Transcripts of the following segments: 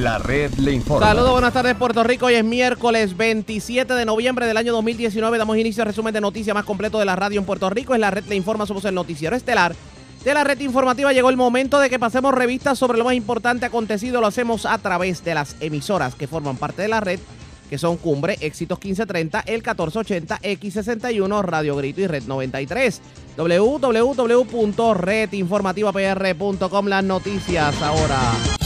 La red le informa. Saludos, buenas tardes Puerto Rico. Hoy es miércoles 27 de noviembre del año 2019. Damos inicio al resumen de noticias más completo de la radio en Puerto Rico. Es la red le informa, somos el noticiero estelar de la red informativa. Llegó el momento de que pasemos revistas sobre lo más importante acontecido. Lo hacemos a través de las emisoras que forman parte de la red, que son Cumbre, Éxitos 1530, el 1480, X61, Radio Grito y Red 93. www.redinformativapr.com. Las noticias ahora.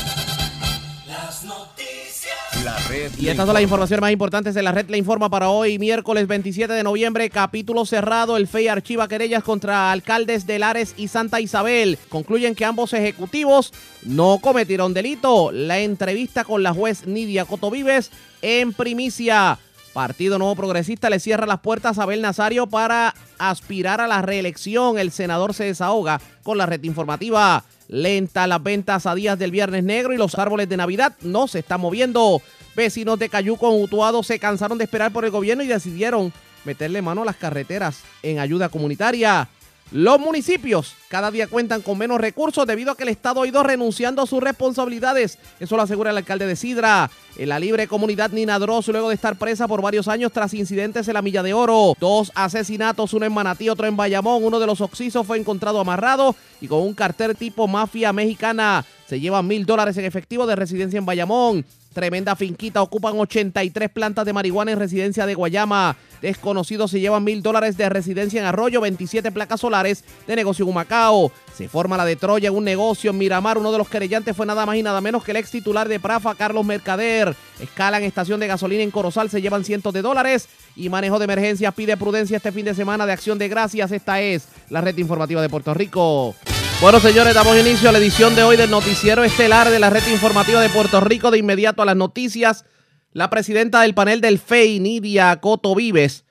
La red Y estas son las informa. informaciones más importantes de la red Le Informa para hoy, miércoles 27 de noviembre, capítulo cerrado. El FEI archiva querellas contra alcaldes de Lares y Santa Isabel. Concluyen que ambos ejecutivos no cometieron delito. La entrevista con la juez Nidia Cotovives en primicia. Partido Nuevo Progresista le cierra las puertas a Abel Nazario para aspirar a la reelección. El senador se desahoga con la red informativa. Lenta las ventas a días del Viernes Negro y los árboles de Navidad no se están moviendo. Vecinos de Cayuco en Utuado se cansaron de esperar por el gobierno y decidieron meterle mano a las carreteras en ayuda comunitaria. Los municipios cada día cuentan con menos recursos debido a que el Estado ha ido renunciando a sus responsabilidades. Eso lo asegura el alcalde de Sidra. En la libre comunidad Nina Dross, luego de estar presa por varios años tras incidentes en la Milla de Oro. Dos asesinatos, uno en Manatí, otro en Bayamón. Uno de los oxisos fue encontrado amarrado y con un cartel tipo mafia mexicana. Se llevan mil dólares en efectivo de residencia en Bayamón. Tremenda finquita, ocupan 83 plantas de marihuana en residencia de Guayama. Desconocidos se llevan mil dólares de residencia en Arroyo, 27 placas solares de negocio en Humacao. Se forma la de Troya en un negocio en Miramar. Uno de los querellantes fue nada más y nada menos que el ex titular de Prafa, Carlos Mercader. Escalan estación de gasolina en Corozal, se llevan cientos de dólares. Y manejo de emergencias pide prudencia este fin de semana de acción de gracias. Esta es la red informativa de Puerto Rico. Bueno, señores, damos inicio a la edición de hoy del noticiero estelar de la red informativa de Puerto Rico. De inmediato a las noticias, la presidenta del panel del FEI, Nidia Coto Vives,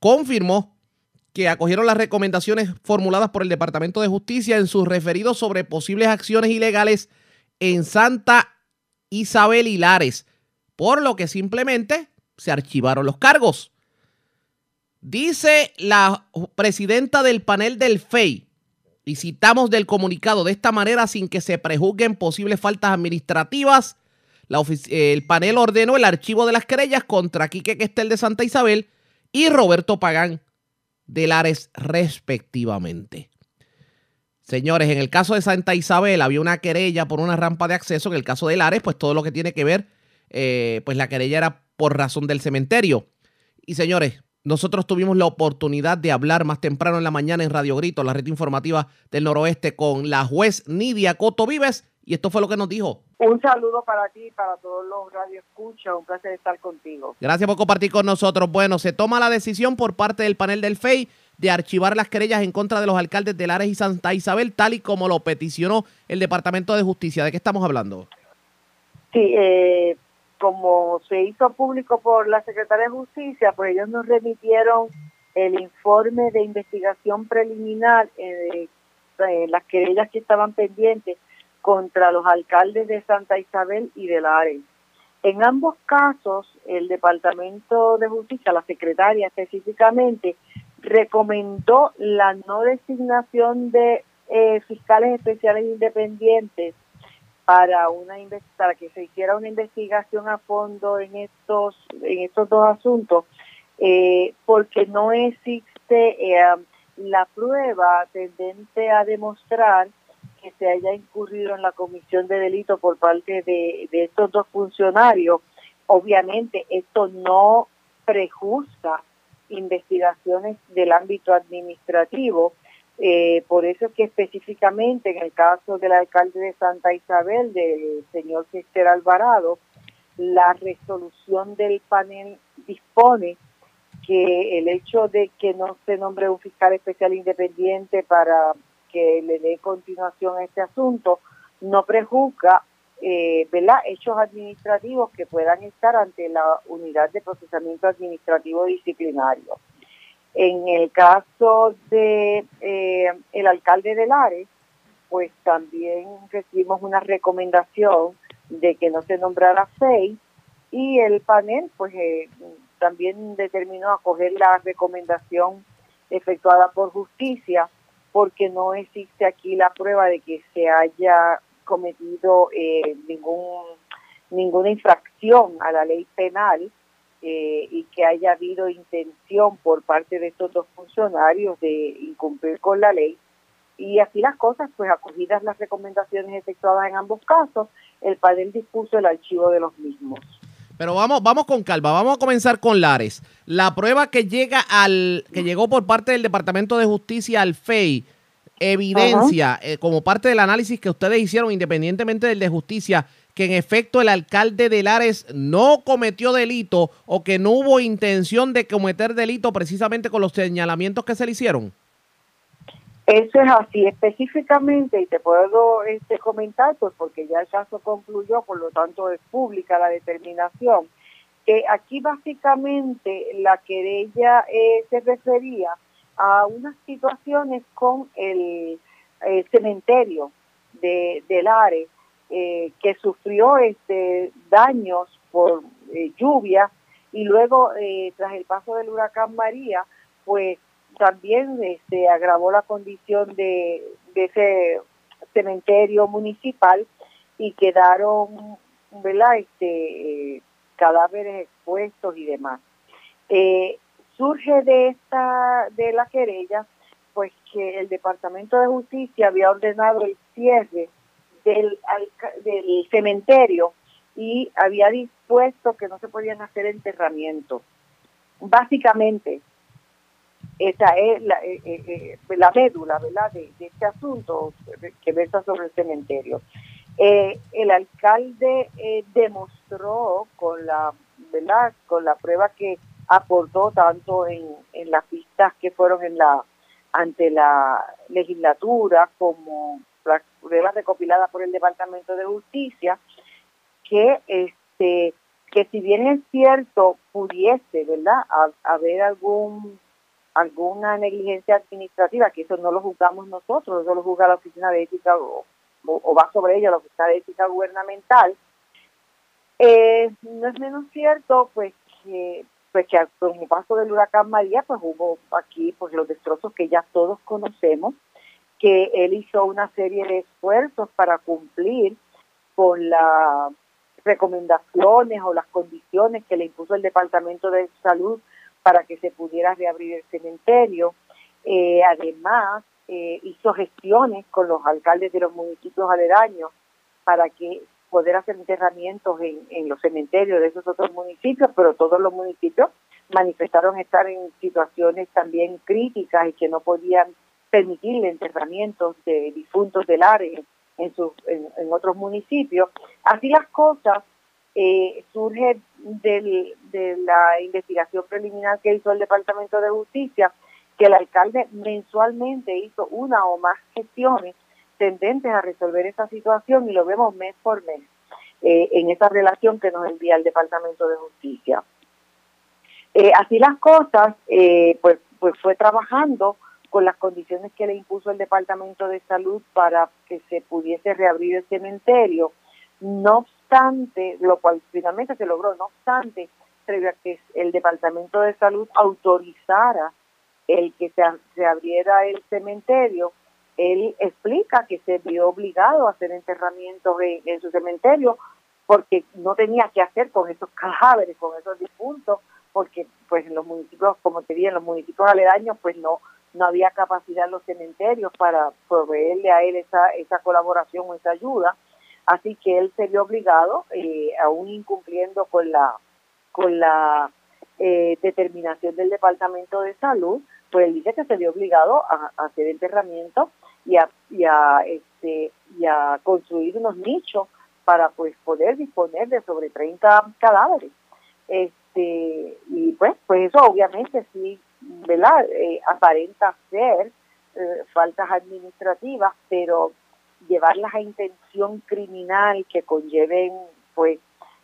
confirmó que acogieron las recomendaciones formuladas por el Departamento de Justicia en sus referidos sobre posibles acciones ilegales en Santa Isabel y Lares, por lo que simplemente se archivaron los cargos. Dice la presidenta del panel del FEI, y del comunicado de esta manera sin que se prejuzguen posibles faltas administrativas. El panel ordenó el archivo de las querellas contra Quique Questel de Santa Isabel y Roberto Pagán de Lares respectivamente. Señores, en el caso de Santa Isabel había una querella por una rampa de acceso. En el caso de Lares, pues todo lo que tiene que ver, eh, pues la querella era por razón del cementerio. Y señores, nosotros tuvimos la oportunidad de hablar más temprano en la mañana en Radio Grito, la red informativa del noroeste, con la juez Nidia Coto Vives. Y esto fue lo que nos dijo. Un saludo para ti y para todos los radioescuchas. Un placer estar contigo. Gracias por compartir con nosotros. Bueno, se toma la decisión por parte del panel del FEI de archivar las querellas en contra de los alcaldes de Lares y Santa Isabel, tal y como lo peticionó el Departamento de Justicia. ¿De qué estamos hablando? Sí, eh, como se hizo público por la Secretaría de Justicia, pues ellos nos remitieron el informe de investigación preliminar eh, de eh, las querellas que estaban pendientes contra los alcaldes de Santa Isabel y de Lares. En ambos casos, el Departamento de Justicia, la secretaria específicamente, recomendó la no designación de eh, fiscales especiales independientes para una para que se hiciera una investigación a fondo en estos en estos dos asuntos eh, porque no existe eh, la prueba tendente a demostrar que se haya incurrido en la comisión de delito por parte de, de estos dos funcionarios. Obviamente esto no prejuzga investigaciones del ámbito administrativo eh, por eso es que específicamente en el caso del alcalde de Santa Isabel, del señor Chester Alvarado, la resolución del panel dispone que el hecho de que no se nombre un fiscal especial independiente para que le dé continuación a este asunto no prejuzga eh, hechos administrativos que puedan estar ante la unidad de procesamiento administrativo disciplinario. En el caso de eh, el alcalde de Lares, pues también recibimos una recomendación de que no se nombrara FEI y el panel pues eh, también determinó acoger la recomendación efectuada por justicia porque no existe aquí la prueba de que se haya cometido eh, ningún ninguna infracción a la ley penal eh, y que haya habido intención por parte de estos dos funcionarios de incumplir con la ley. Y así las cosas, pues acogidas las recomendaciones efectuadas en ambos casos, el panel dispuso el archivo de los mismos. Pero vamos, vamos con calma, vamos a comenzar con Lares. La prueba que llega al, que llegó por parte del Departamento de Justicia al FEI, evidencia, eh, como parte del análisis que ustedes hicieron, independientemente del de justicia, que en efecto el alcalde de Lares no cometió delito o que no hubo intención de cometer delito precisamente con los señalamientos que se le hicieron? Eso es así específicamente y te puedo este, comentar, pues porque ya el caso concluyó, por lo tanto es pública la determinación, que aquí básicamente la querella eh, se refería a unas situaciones con el, cementerio de, de Lares eh, que sufrió este daños por eh, lluvia y luego eh, tras el paso del huracán María pues también se este, agravó la condición de, ese cementerio municipal y quedaron ¿verdad? Este, cadáveres expuestos y demás. surge de esta de la querella pues que el Departamento de Justicia había ordenado el cierre del, del cementerio y había dispuesto que no se podían hacer enterramientos. Básicamente, esa es la, eh, eh, eh, la médula ¿verdad? De, este asunto que versa sobre el cementerio. el alcalde demostró con la ¿verdad? con la prueba que aportó tanto en, en las pistas que fueron en la ante la legislatura como pruebas recopiladas por el Departamento de Justicia, que este que si bien es cierto pudiese, ¿verdad?, haber algún alguna negligencia administrativa, que eso no lo juzgamos nosotros, eso lo juzga la Oficina de Ética o, va sobre ella la Oficina de Ética Gubernamental, eh, no es menos cierto pues que pues que con el paso del huracán María pues hubo aquí pues los destrozos que ya todos conocemos que él hizo una serie de esfuerzos para cumplir con las recomendaciones o las condiciones que le impuso el Departamento de Salud para que se pudiera reabrir el cementerio. Eh, además, eh, hizo gestiones con los alcaldes de los municipios aledaños para que poder hacer enterramientos en, en los cementerios de esos otros municipios, pero todos los municipios manifestaron estar en situaciones también críticas y que no podían permitirle enterramientos de difuntos del área en, otros municipios. Así las cosas eh, surge de la investigación preliminar que hizo el Departamento de Justicia, que el alcalde mensualmente hizo una o más gestiones tendentes a resolver esa situación y lo vemos mes por mes eh, en esa relación que nos envía el Departamento de Justicia. Eh, así las cosas, eh, pues, pues fue trabajando con las condiciones que le impuso el Departamento de Salud para que se pudiese reabrir el cementerio. No obstante, lo cual finalmente se logró, no obstante, que el Departamento de Salud autorizara el que se, se abriera el cementerio, él explica que se vio obligado a hacer enterramientos en, su cementerio porque no tenía que hacer con esos cadáveres, con esos difuntos, porque pues en los municipios, como te dije, en los municipios aledaños, pues no no había capacidad en los cementerios para proveerle a él esa, esa colaboración o esa ayuda, así que él se vio obligado, eh, aún incumpliendo con la, con la eh, determinación del Departamento de Salud, pues él dice que se vio obligado a, hacer enterramiento y a, y a, este, y a construir unos nichos para pues poder disponer de sobre 30 cadáveres. Este, y pues, pues eso obviamente sí ¿verdad? Eh, aparenta ser eh, faltas administrativas, pero llevarlas a intención criminal que conlleven pues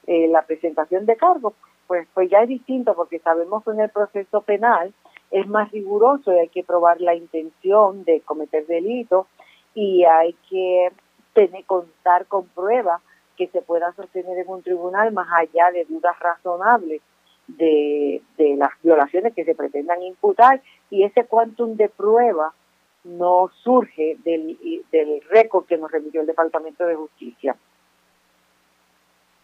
eh, la presentación de cargos, pues, pues ya es distinto porque sabemos que en el proceso penal es más riguroso y hay que probar la intención de cometer delitos y hay que tener, contar con pruebas que se puedan sostener en un tribunal más allá de dudas razonables de, de las violaciones que se pretendan imputar y ese quantum de prueba no surge del, del récord que nos remitió el Departamento de Justicia.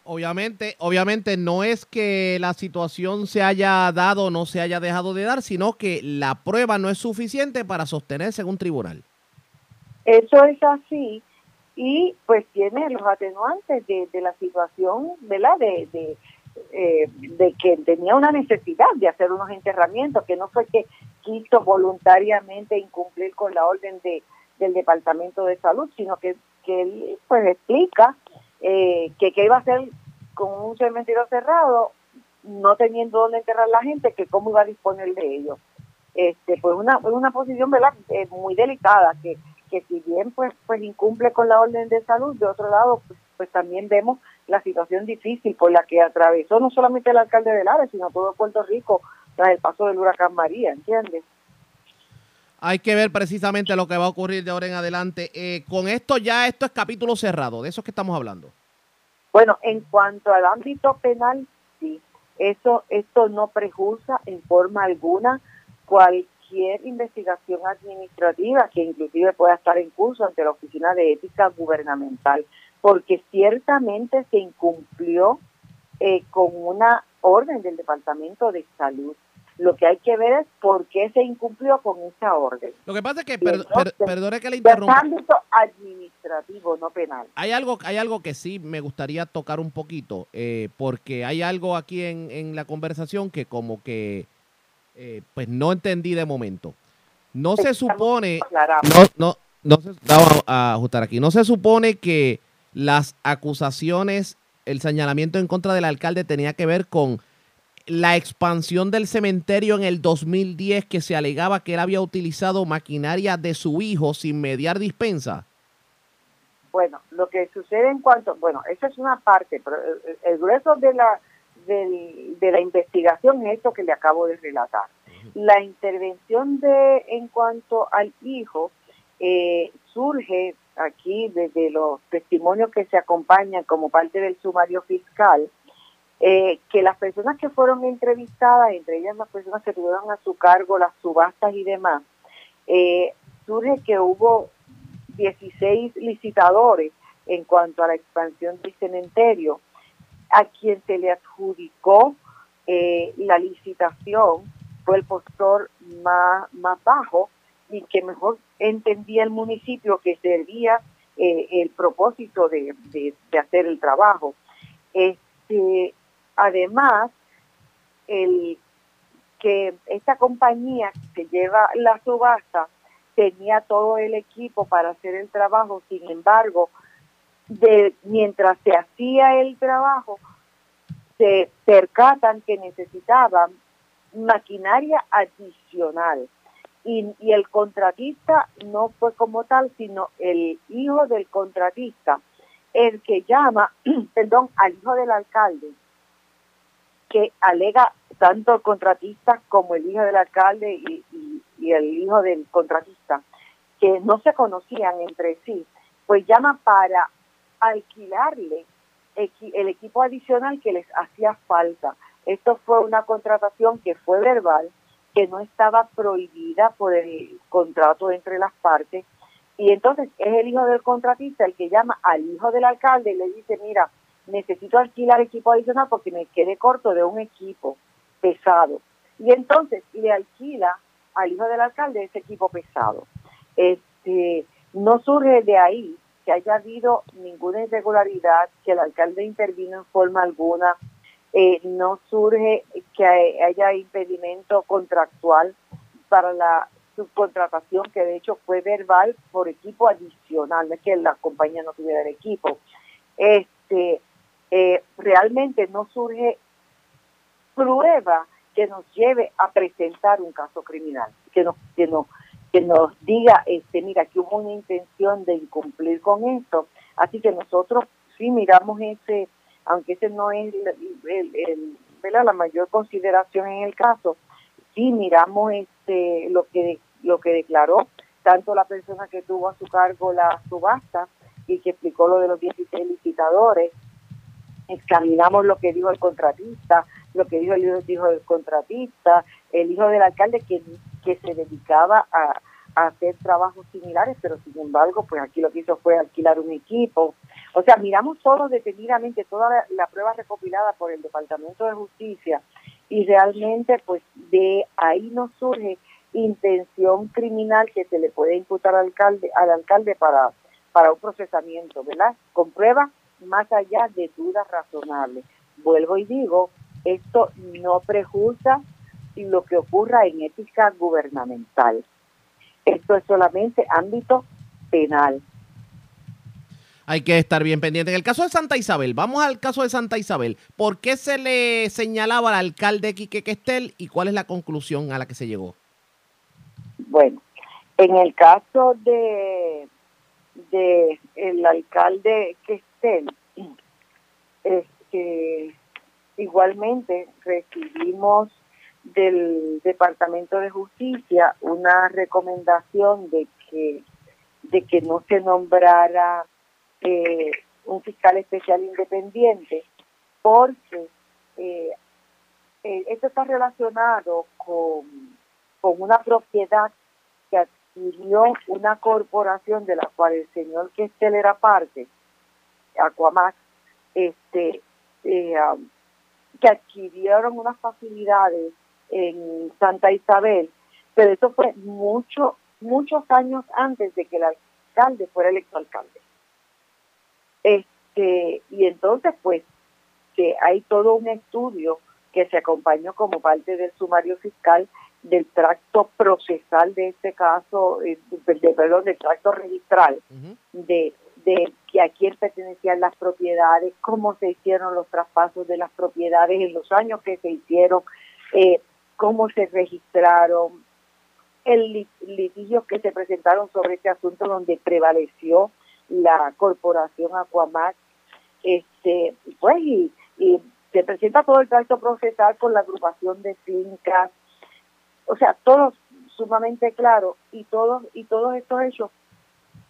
Obviamente, obviamente no es que la situación se haya dado o no se haya dejado de dar, sino que la prueba no es suficiente para sostenerse en un tribunal. Eso es así y pues tiene los atenuantes de, la situación, ¿verdad? De, de, eh, de que tenía una necesidad de hacer unos enterramientos, que no fue que quiso voluntariamente incumplir con la orden de, del Departamento de Salud, sino que, que él pues explica eh, que qué iba a hacer con un cementerio cerrado, no teniendo dónde enterrar la gente, que cómo iba a disponer de ellos. Este, pues una, una posición ¿verdad? Eh, muy delicada, que, que si bien pues, pues incumple con la orden de salud, de otro lado, pues, pues también vemos la situación difícil por la que atravesó no solamente el alcalde de Lares, sino todo Puerto Rico tras el paso del huracán María, ¿entiendes? Hay que ver precisamente lo que va a ocurrir de ahora en adelante. Eh, con esto ya, esto es capítulo cerrado, de eso es que estamos hablando. Bueno, en cuanto al ámbito penal, sí, eso, esto no prejuza en forma alguna cualquier investigación administrativa que inclusive pueda estar en curso ante la Oficina de Ética Gubernamental, porque ciertamente se incumplió eh, con una orden del Departamento de Salud. Lo que hay que ver es por qué se incumplió con esa orden. Lo que pasa es que, perdone que le interrumpa. ámbito administrativo, no penal. Hay algo, hay algo que sí me gustaría tocar un poquito, eh, porque hay algo aquí en, en, la conversación que como que eh, pues no entendí de momento. No se supone, no, no, no se, vamos a ajustar aquí, no se supone que las acusaciones, el señalamiento en contra del alcalde tenía que ver con la expansión del cementerio en el 2010 que se alegaba que él había utilizado maquinaria de su hijo sin mediar dispensa? Bueno, lo que sucede en cuanto, bueno, esa es una parte, pero el, grueso de la de la investigación es esto que le acabo de relatar. La intervención de en cuanto al hijo eh, surge aquí desde los testimonios que se acompañan como parte del sumario fiscal eh, que las personas que fueron entrevistadas, entre ellas las personas que tuvieron a su cargo las subastas y demás, eh, surge que hubo 16 licitadores en cuanto a la expansión del cementerio, a quien se le adjudicó eh, la licitación fue el postor más, más bajo y que mejor entendía el municipio que servía el propósito de, de, hacer el trabajo. Este, Además, el que esta compañía que lleva la subasta tenía todo el equipo para hacer el trabajo, sin embargo, mientras se hacía el trabajo, se percatan que necesitaban maquinaria adicional. Y, el contratista no fue como tal, sino el hijo del contratista, el que llama, perdón, al hijo del alcalde que alega tanto el contratista como el hijo del alcalde y, el hijo del contratista, que no se conocían entre sí, pues llama para alquilarle el equipo adicional que les hacía falta. Esto fue una contratación que fue verbal, que no estaba prohibida por el contrato entre las partes. Y entonces es el hijo del contratista el que llama al hijo del alcalde y le dice, mira, necesito alquilar equipo adicional porque me quedé corto de un equipo pesado. Y entonces le alquila al hijo del alcalde ese equipo pesado. Este, no surge de ahí que haya habido ninguna irregularidad, que el alcalde intervino en forma alguna, eh, no surge que haya impedimento contractual para la subcontratación, que de hecho fue verbal por equipo adicional, no es que la compañía no tuviera el equipo. Este, eh, realmente no surge prueba que nos lleve a presentar un caso criminal, que nos, que que nos diga, este, mira, que hubo una intención de incumplir con esto. Así que nosotros sí miramos ese, aunque ese no es el, la mayor consideración en el caso, sí miramos este lo que lo que declaró tanto la persona que tuvo a su cargo la subasta y que explicó lo de los 16 licitadores. Examinamos lo que dijo el contratista, lo que dijo el hijo, del contratista, el hijo del alcalde que, que se dedicaba a, hacer trabajos similares, pero sin embargo, pues aquí lo que hizo fue alquilar un equipo. O sea, miramos todo detenidamente, toda la, la prueba recopilada por el Departamento de Justicia y realmente pues de ahí nos surge intención criminal que se le puede imputar al alcalde, al alcalde para, para un procesamiento, ¿verdad? Con pruebas más allá de dudas razonables. Vuelvo y digo, esto no prejuzga lo que ocurra en ética gubernamental. Esto es solamente ámbito penal. Hay que estar bien pendiente. En el caso de Santa Isabel, vamos al caso de Santa Isabel. ¿Por qué se le señalaba al alcalde Quique Questel y cuál es la conclusión a la que se llegó? Bueno, en el caso de, de el alcalde Questel, este, igualmente recibimos del Departamento de Justicia una recomendación de que de que no se nombrara eh, un fiscal especial independiente porque eh, eh, esto está relacionado con, con una propiedad que adquirió una corporación de la cual el señor Questel era parte, Aquamax, este, um, que adquirieron unas facilidades en Santa Isabel, pero eso fue mucho, muchos años antes de que el alcalde fuera electo alcalde. Este, y entonces, pues, que hay todo un estudio que se acompañó como parte del sumario fiscal del tracto procesal de este caso, eh, de, perdón, del tracto registral, de, de que a quién pertenecían las propiedades, cómo se hicieron los traspasos de las propiedades en los años que se hicieron, eh, cómo se registraron, el litigio que se presentaron sobre este asunto donde prevaleció la corporación Aquamax, este, pues y, se presenta todo el tracto procesal con la agrupación de fincas, o sea, todo sumamente claro y todos y todos estos hechos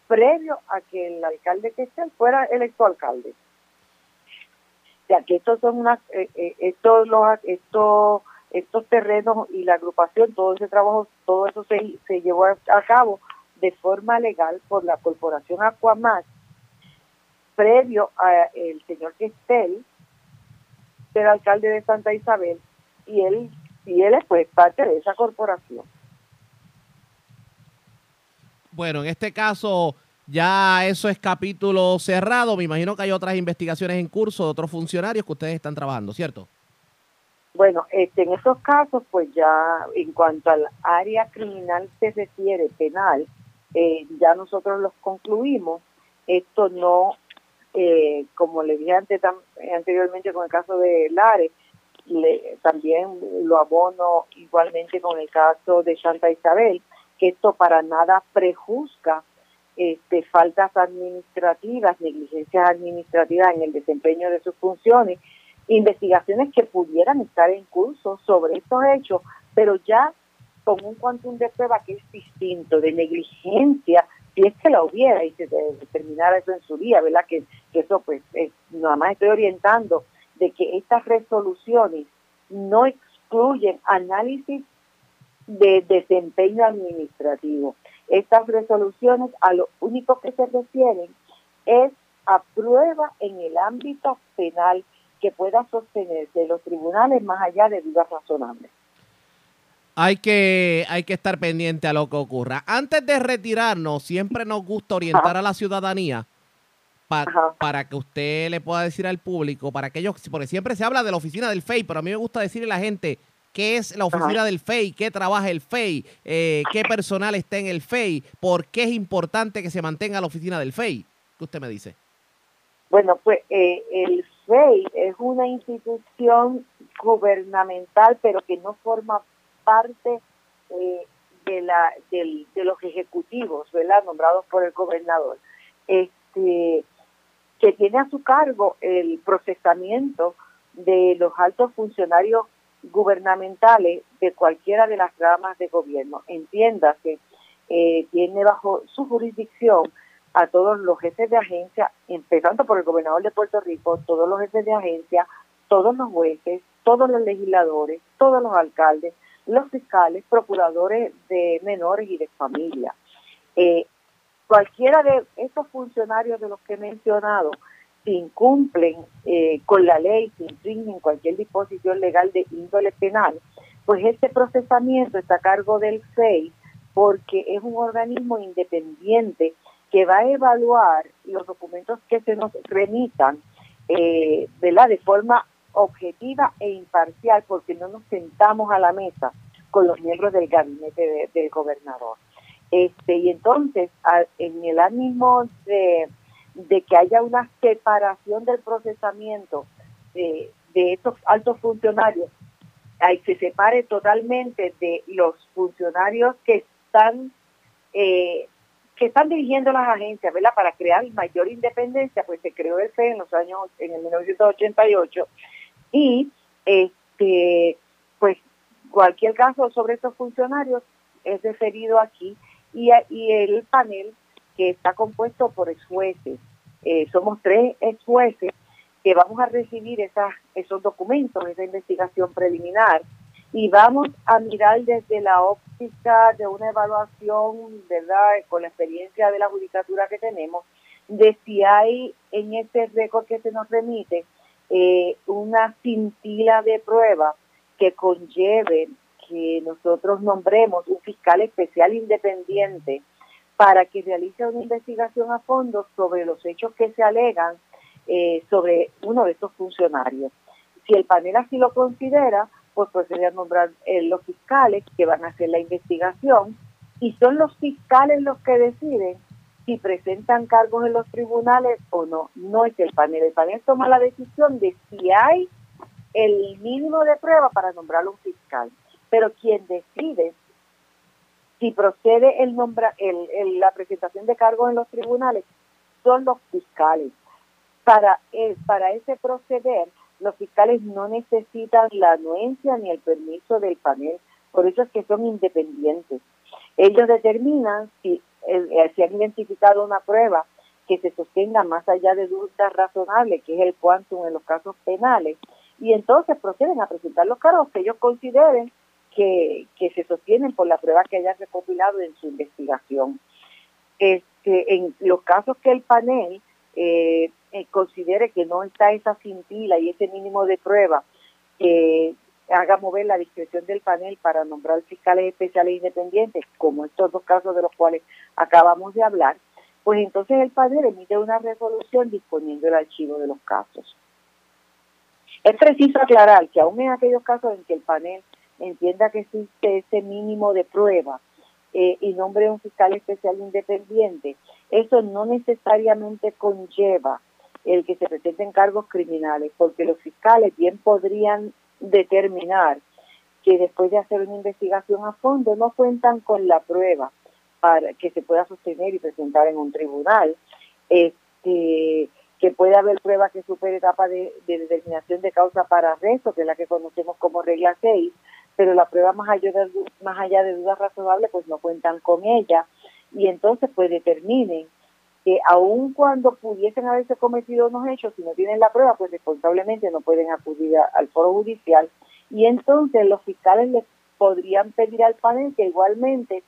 previo a que el alcalde que esté fuera electo alcalde. O sea, que estos son unas, eh, eh, estos los, estos estos terrenos y la agrupación, todo ese trabajo, todo eso se, llevó a, cabo de forma legal por la corporación Aquamax, previo a el señor Questel, ser alcalde de Santa Isabel, y él, y él es pues parte de esa corporación. Bueno, en este caso ya eso es capítulo cerrado. Me imagino que hay otras investigaciones en curso de otros funcionarios que ustedes están trabajando, ¿cierto? Bueno, este, en esos casos, pues ya en cuanto al área criminal se refiere, penal, eh, ya nosotros los concluimos. Esto no, eh, como le dije antes, anteriormente con el caso de Lares, también lo abono igualmente con el caso de Santa Isabel, que esto para nada prejuzga este, faltas administrativas, negligencias administrativas en el desempeño de sus funciones investigaciones que pudieran estar en curso sobre estos hechos, pero ya con un cuantum de prueba que es distinto, de negligencia, si es que la hubiera y se determinara eso en su día, ¿verdad? Que, eso pues nada más estoy orientando de que estas resoluciones no excluyen análisis de desempeño administrativo. Estas resoluciones a lo único que se refieren es a prueba en el ámbito penal que pueda sostenerse de los tribunales más allá de dudas razonables. Hay que, hay que estar pendiente a lo que ocurra. Antes de retirarnos, siempre nos gusta orientar a la ciudadanía para que usted le pueda decir al público, para aquellos, porque siempre se habla de la oficina del FEI, pero a mí me gusta decirle a la gente qué es la oficina del FEI, qué trabaja el FEI, eh, qué personal está en el FEI, por qué es importante que se mantenga la oficina del FEI. ¿Qué usted me dice? Bueno, pues eh, el FEI es una institución gubernamental, pero que no forma parte eh, de la de los ejecutivos, ¿verdad? Nombrados por el gobernador. Este que tiene a su cargo el procesamiento de los altos funcionarios gubernamentales de cualquiera de las ramas de gobierno. Entiéndase, eh, tiene bajo su jurisdicción a todos los jefes de agencia, empezando por el gobernador de Puerto Rico, todos los jefes de agencia, todos los jueces, todos los legisladores, todos los alcaldes, los fiscales, procuradores de menores y de familia. Eh, cualquiera de estos funcionarios de los que he mencionado si incumplen eh, con la ley, si infringen cualquier disposición legal de índole penal, pues este procesamiento está a cargo del FEI porque es un organismo independiente que va a evaluar los documentos que se nos remitan eh, de forma objetiva e imparcial porque no nos sentamos a la mesa con los miembros del gabinete del gobernador. Este, y entonces, en el ánimo de, que haya una separación del procesamiento de, estos altos funcionarios, hay, se separe totalmente de los funcionarios que están eh, que están dirigiendo las agencias, ¿verdad? Para crear mayor independencia, pues se creó el FE en los años, en el 1988, y este, pues cualquier caso sobre estos funcionarios es referido aquí, y, el panel que está compuesto por ex jueces, eh, somos tres ex jueces que vamos a recibir esos documentos, esa investigación preliminar, y vamos a mirar desde la óptica de una evaluación, ¿verdad?, con la experiencia de la judicatura que tenemos, de si hay en este récord que se nos remite eh, una cintila de prueba que conlleve que nosotros nombremos un fiscal especial independiente para que realice una investigación a fondo sobre los hechos que se alegan eh, sobre uno de estos funcionarios. Si el panel así lo considera, pues procede a nombrar eh, los fiscales que van a hacer la investigación y son los fiscales los que deciden si presentan cargos en los tribunales o no. No es el panel. El panel toma la decisión de si hay el mínimo de prueba para nombrar un fiscal. Pero quien decide si procede el nombra, el, la presentación de cargos en los tribunales son los fiscales. Para, el, para ese proceder, los fiscales no necesitan la anuencia ni el permiso del panel, por eso es que son independientes. Ellos determinan si eh, se han identificado una prueba que se sostenga más allá de dudas razonables, que es el quantum en los casos penales, y entonces proceden a presentar los cargos que ellos consideren que, que se sostienen por la prueba que hayan recopilado en su investigación. Este, en los casos que el panel eh, eh, considere que no está esa cintila y ese mínimo de prueba que haga mover la discreción del panel para nombrar fiscales especiales independientes, como estos dos casos de los cuales acabamos de hablar, pues entonces el panel emite una resolución disponiendo el archivo de los casos. Es preciso aclarar que aún en aquellos casos en que el panel entienda que existe ese mínimo de prueba eh, y nombre un fiscal especial independiente, eso no necesariamente conlleva el que se presenten cargos criminales, porque los fiscales bien podrían determinar que después de hacer una investigación a fondo no cuentan con la prueba para que se pueda sostener y presentar en un tribunal, este, que puede haber prueba que supere etapa de, determinación de causa para arresto, que es la que conocemos como regla 6, pero la prueba más allá de, más allá de dudas razonables pues no cuentan con ella. Y entonces pues determinen que aun cuando pudiesen haberse cometido unos hechos, si no tienen la prueba, pues responsablemente no pueden acudir al foro judicial y entonces los fiscales les podrían pedir al panel que igualmente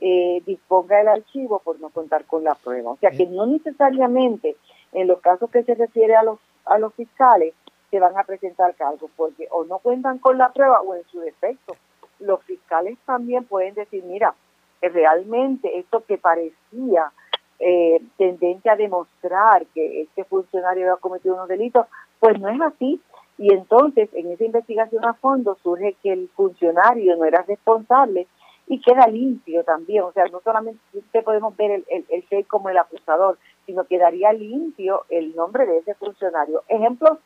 eh, disponga el archivo por no contar con la prueba. O sea que no necesariamente en los casos que se refiere a los, a los fiscales se van a presentar cargos porque o no cuentan con la prueba o en su defecto. Los fiscales también pueden decir, mira, realmente esto que parecía eh, tendente a demostrar que este funcionario había cometido unos delitos, pues no es así. Y entonces en esa investigación a fondo surge que el funcionario no era responsable y queda limpio también. O sea, no solamente podemos ver el, el, el como el acusador, sino quedaría limpio el nombre de ese funcionario. Ejemplos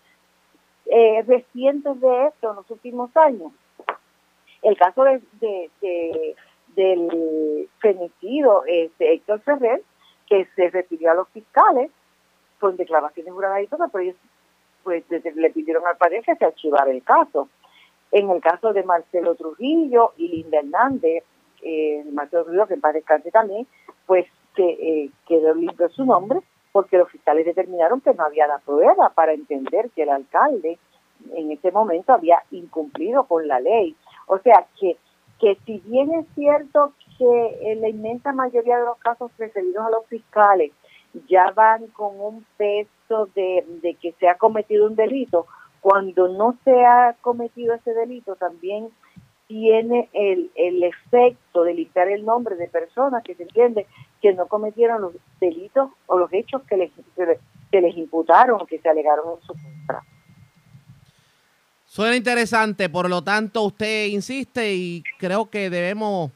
eh, recientes de esto en los últimos años. El caso de, de, del femicidio este, Héctor Ferrer, que se refirió a los fiscales con declaraciones juradas y todo, pero ellos pues le pidieron al padre que se archivara el caso. En el caso de Marcelo Trujillo y Linda Hernández, eh, Marcelo Trujillo, que en paz descanse también, pues que eh, quedó limpio su nombre porque los fiscales determinaron que no había la prueba para entender que el alcalde en ese momento había incumplido con la ley. O sea que, que si bien es cierto que en la inmensa mayoría de los casos referidos a los fiscales ya van con un peso de, de que se ha cometido un delito. Cuando no se ha cometido ese delito, también tiene el, el efecto de limpiar el nombre de personas que se entiende que no cometieron los delitos o los hechos que les, que les imputaron o que se alegaron en su contra. Suena interesante, por lo tanto usted insiste y creo que debemos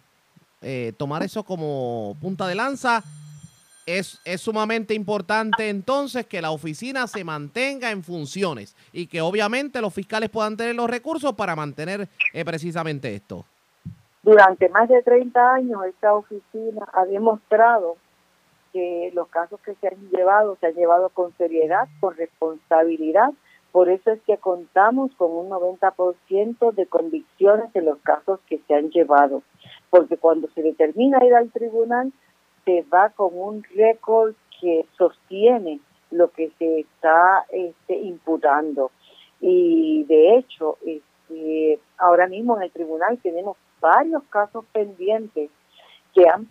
eh, tomar eso como punta de lanza. Es, es, sumamente importante entonces que la oficina se mantenga en funciones y que obviamente los fiscales puedan tener los recursos para mantener eh, precisamente esto. Durante más de 30 años esta oficina ha demostrado que los casos que se han llevado se han llevado con seriedad, con responsabilidad. Por eso es que contamos con un 90% de convicciones en los casos que se han llevado. Porque cuando se determina ir al tribunal, se va con un récord que sostiene lo que se está este, imputando. Y de hecho, este, ahora mismo en el tribunal tenemos varios casos pendientes que han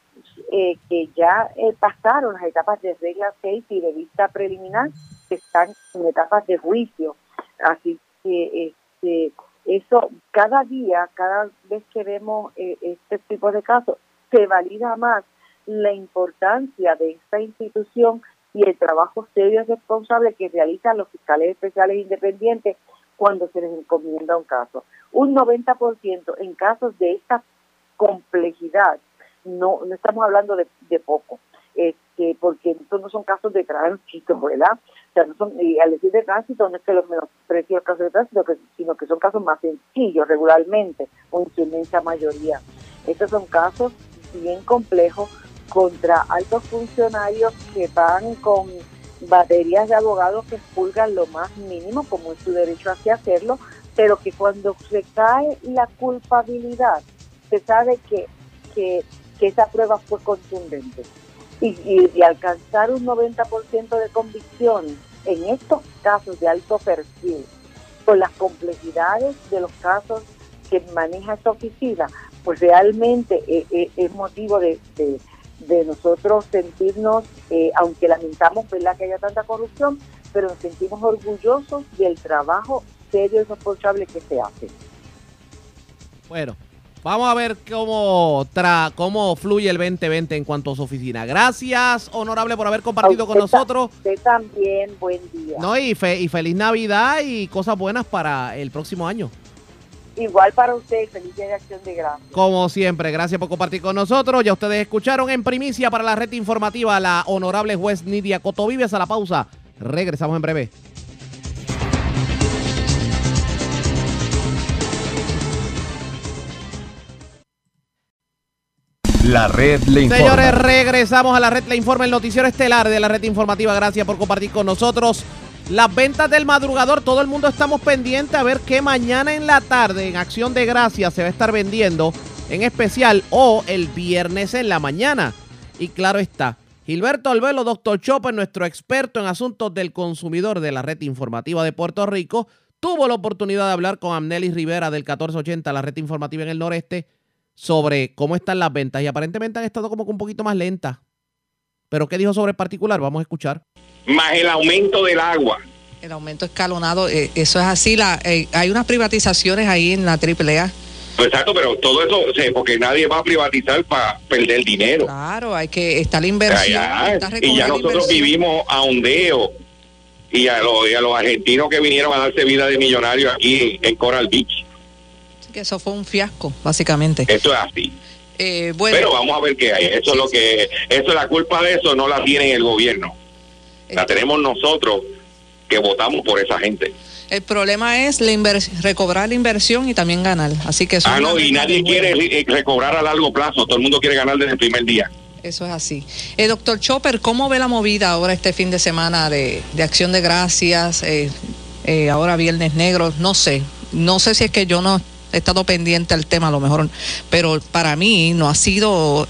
eh, que ya eh, pasaron las etapas de regla 6 y de vista preliminar que están en etapas de juicio así que este eso cada día cada vez que vemos eh, este tipo de casos se valida más la importancia de esta institución y el trabajo serio y responsable que realizan los fiscales especiales independientes cuando se les encomienda un caso. Un 90% en casos de esta complejidad, no estamos hablando de, poco, este, porque estos no son casos de tránsito, ¿verdad? O sea, no son, y al decir de tránsito no es que los menosprecio los casos de tránsito, sino que son casos más sencillos regularmente, o inmensa mayoría. Estos son casos bien complejos contra altos funcionarios que van con baterías de abogados que expulgan lo más mínimo, como es su derecho a hacerlo, pero que cuando se cae la culpabilidad, se sabe que, que, esa prueba fue contundente. Y, y, alcanzar un 90% de convicción en estos casos de alto perfil, con las complejidades de los casos que maneja esta oficina, pues realmente eh, eh, es, motivo de de nosotros sentirnos, eh, aunque lamentamos ¿verdad? que haya tanta corrupción, pero nos sentimos orgullosos del trabajo serio y responsable que se hace. Bueno, vamos a ver cómo, tra cómo fluye el 2020 en cuanto a su oficina. Gracias, honorable, por haber compartido con nosotros. Usted también, buen día. No, y, fe y feliz Navidad y cosas buenas para el próximo año. Igual para usted, feliz día de acción de gracias. Como siempre, gracias por compartir con nosotros. Ya ustedes escucharon en primicia para la red informativa la honorable juez Nidia Cotovives a la pausa. Regresamos en breve. La red le informa. Señores, regresamos a la red le informa, el noticiero estelar de la red informativa. Gracias por compartir con nosotros. Las ventas del madrugador, todo el mundo estamos pendientes a ver qué mañana en la tarde en Acción de Gracias se va a estar vendiendo en especial o el viernes en la mañana. Y claro está, Gilberto Albelo, doctor Chopper, nuestro experto en asuntos del consumidor de la red informativa de Puerto Rico, tuvo la oportunidad de hablar con Amnelis Rivera del 1480, la red informativa en el noreste, sobre cómo están las ventas. Y aparentemente han estado como que un poquito más lentas. Pero ¿qué dijo sobre el particular? Vamos a escuchar más el aumento del agua. El aumento escalonado, eh, eso es así. La, eh, hay unas privatizaciones ahí en la AAA. Exacto, pero todo eso, porque nadie va a privatizar para perder dinero. Claro, hay que estar la inversión. y ya nosotros vivimos a ondeo y a, los, y a los argentinos que vinieron a darse vida de millonarios aquí en, Coral Beach. Que eso fue un fiasco, básicamente. Eso es así. Eh, bueno, pero vamos a ver qué hay. Eso es lo que, eso la culpa de eso no la tiene el gobierno. La tenemos nosotros que votamos por esa gente. El problema es la recobrar la inversión y también ganar. Así que ah, no, y nadie quiere recobrar a largo plazo. Todo el mundo quiere ganar desde el primer día. Eso es así. Eh, doctor Chopper, ¿cómo ve la movida ahora este fin de semana de, Acción de Gracias? Eh, eh, ahora Viernes Negro, no sé. No sé si es que yo no he estado pendiente al tema, a lo mejor, pero para mí no ha sido, o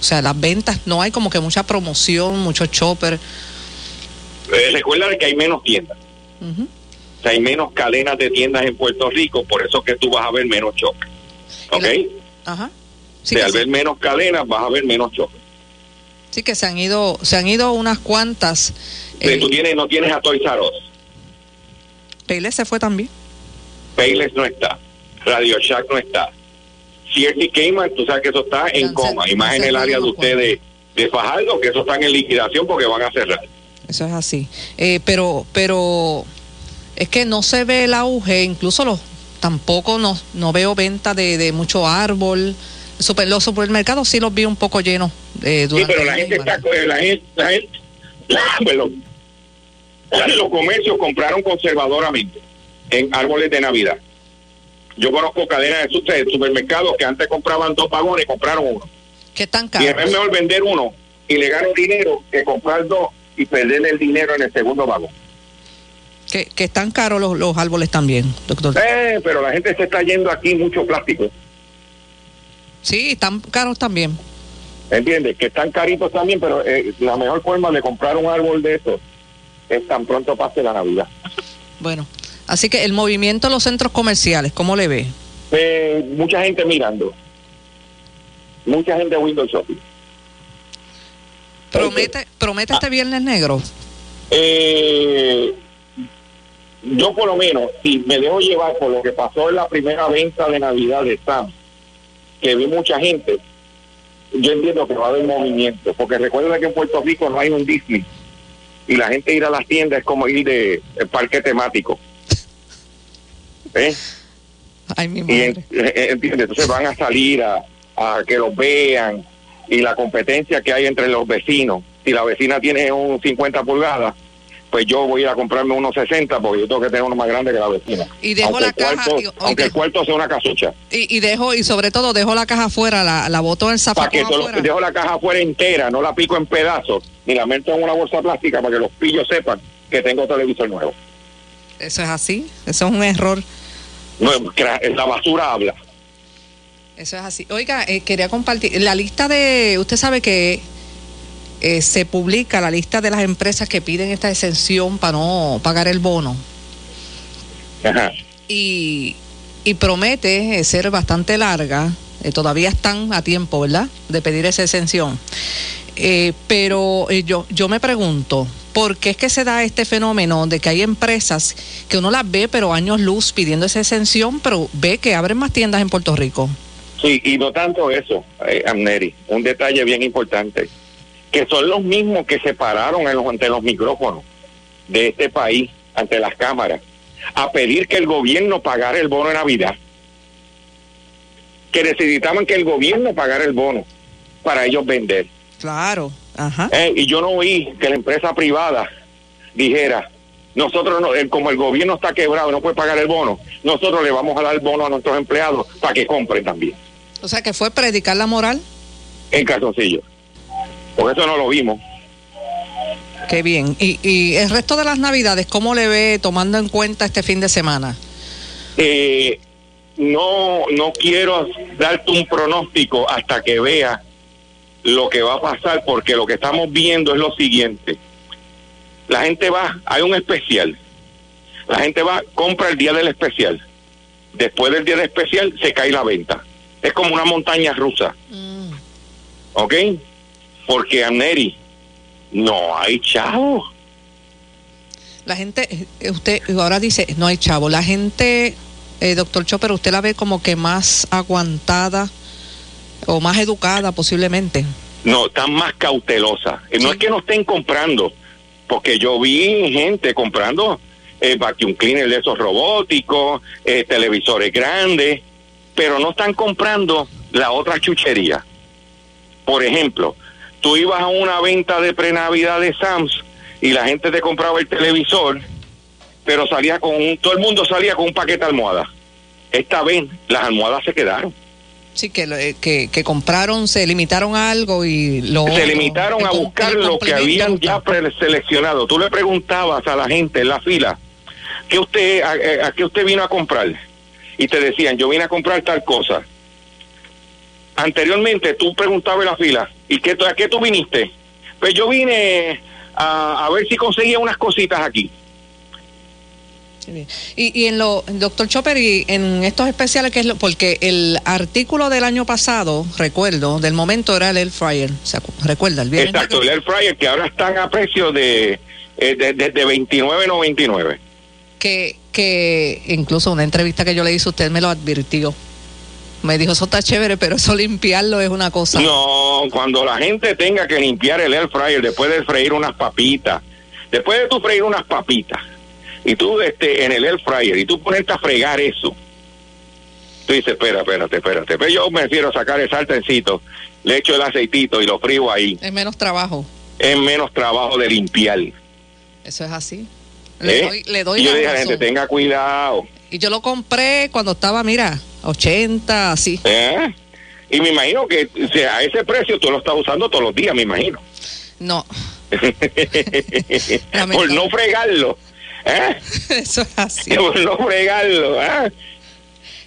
sea, las ventas, no hay como que mucha promoción, mucho chopper. Eh, recuerda que hay menos tiendas. o sea, hay menos cadenas de tiendas en Puerto Rico, por eso que tú vas a ver menos choques. ¿Ok? Ajá. al ver menos cadenas vas a ver menos choques. Sí, que se han ido, se han ido unas cuantas. Eh, tú tienes, no tienes a Toys R Payless se fue también. Payless no está. Radio Shack no está. Cierty Cayman, tú sabes que eso está en coma. Y más en el área de ustedes de Fajardo, que eso está en liquidación porque van a cerrar. Eso es así. Eh, pero, pero es que no se ve el auge, incluso los, tampoco no, no veo venta de, de mucho árbol. Super, los supermercados sí los vi un poco llenos. Eh, sí, pero la gente está, la gente, la gente los comercios compraron conservadoramente en árboles de Navidad. Yo conozco cadenas de supermercados que antes compraban dos vagones y compraron uno. ¿Qué tan caro? Y es mejor vender uno y le gano dinero que comprar dos y perder el dinero en el segundo vagón. Que, que están caros los, los árboles también, doctor. Eh, pero la gente se está yendo aquí mucho plástico. Sí, están caros también. ¿Entiendes? Que están caritos también, pero eh, la mejor forma de comprar un árbol de estos es tan pronto pase la Navidad. Bueno, así que el movimiento de los centros comerciales, ¿cómo le ve? Eh, mucha gente mirando. Mucha gente Windows Shopping. ¿Promete, ¿promete este viernes negro? Eh, yo por lo menos, si me dejo llevar por lo que pasó en la primera venta de Navidad de Sam, que vi mucha gente, yo entiendo que va a haber movimiento, porque recuerda que en Puerto Rico no hay un Disney y la gente ir a las tiendas es como ir de, parque temático. ¿Eh? Ay, mi madre. Eh, Entonces van a salir a, a que los vean y la competencia que hay entre los vecinos. Si la vecina tiene un 50 pulgadas, pues yo voy a ir a comprarme unos 60 porque yo tengo que tener uno más grande que la vecina. Y dejo la caja. aunque el cuarto sea una casucha. Y, y, dejo, y sobre todo dejo la caja afuera, la, la boto en que dejo la caja afuera entera, no la pico en pedazos, ni la meto en una bolsa plástica para que los pillos sepan que tengo televisor nuevo. Eso es así, eso es un error. No, la basura habla. Eso es así. Oiga, eh, quería compartir la lista de, usted sabe que eh, se publica la lista de las empresas que piden esta exención para no pagar el bono. Ajá. Y, y promete eh, ser bastante larga. Eh, todavía están a tiempo, ¿verdad? De pedir esa exención. Pero yo, yo me pregunto, ¿por qué es que se da este fenómeno de que hay empresas que uno las ve, pero años luz pidiendo esa exención, pero ve que abren más tiendas en Puerto Rico? Sí, y no tanto eso, Amneri, un detalle bien importante que son los mismos que se pararon los, ante los micrófonos de este país, ante las cámaras, a pedir que el gobierno pagara el bono de Navidad. Que necesitaban que el gobierno pagara el bono para ellos vender. Claro, ajá. Eh, y yo no oí que la empresa privada dijera, nosotros, no, como el gobierno está quebrado, no puede pagar el bono, nosotros le vamos a dar el bono a nuestros empleados para que compren también. O sea, que fue predicar la moral. En calzoncillo. Por eso no lo vimos. Qué bien. ¿Y, ¿Y, el resto de las navidades, cómo le ve tomando en cuenta este fin de semana? Eh, no, no quiero darte un pronóstico hasta que vea lo que va a pasar, porque lo que estamos viendo es lo siguiente. La gente va, hay un especial. La gente va, compra el día del especial. Después del día del especial se cae la venta. Es como una montaña rusa. Mm. ¿Ok? porque a Neri no hay chavo. La gente, eh, usted ahora dice, no hay chavo. La gente, eh, doctor Chopper, usted la ve como que más aguantada o más educada posiblemente. No, están más cautelosa. Eh, no es que no estén comprando, porque yo vi gente comprando eh, vacuum cleaner de esos robóticos, eh, televisores grandes, pero no están comprando la otra chuchería. Por ejemplo, tú ibas a una venta de prenavidad de Sams y la gente te compraba el televisor, pero salía con un, todo el mundo salía con un paquete de almohadas. Esta vez las almohadas se quedaron. Sí, que, eh, que, que compraron, se limitaron a algo y lo... Se limitaron a buscar lo que habían ya preseleccionado. Tú le preguntabas a la gente en la fila, ¿qué usted, a, a qué usted vino a comprar? Y te decían, yo vine a comprar tal cosa anteriormente tú preguntabas en la fila, ¿y qué, a qué tú viniste? Pues yo vine a, a ver si conseguía unas cositas aquí. Y, y en lo, doctor Chopper, y en estos especiales, que es lo, porque el artículo del año pasado, recuerdo, del momento era el air fryer, ¿se recuerda? El viernes Exacto, el air fryer que ahora están a precio de, eh, de, de, de 29.99. Que, que incluso una entrevista que yo le hice, usted me lo advirtió. Me dijo, eso está chévere, pero eso limpiarlo es una cosa. No, cuando la gente tenga que limpiar el air fryer después de freír unas papitas, después de tú freír unas papitas, y tú este, en el air fryer y tú ponerte a fregar eso, tú dices, espera, espérate, espérate. Pero yo me refiero a sacar el sartencito, le echo el aceitito y lo frío ahí. Es menos trabajo. Es menos trabajo de limpiar. Eso es así. Le ¿Eh? doy, le doy y yo le dije a la gente, tenga cuidado. Y yo lo compré cuando estaba, mira, 80, así. ¿Eh? Y me imagino que o sea, a ese precio tú lo estás usando todos los días, me imagino. No. Por no fregarlo. ¿Eh? Eso es así. Por no fregarlo. ¿eh?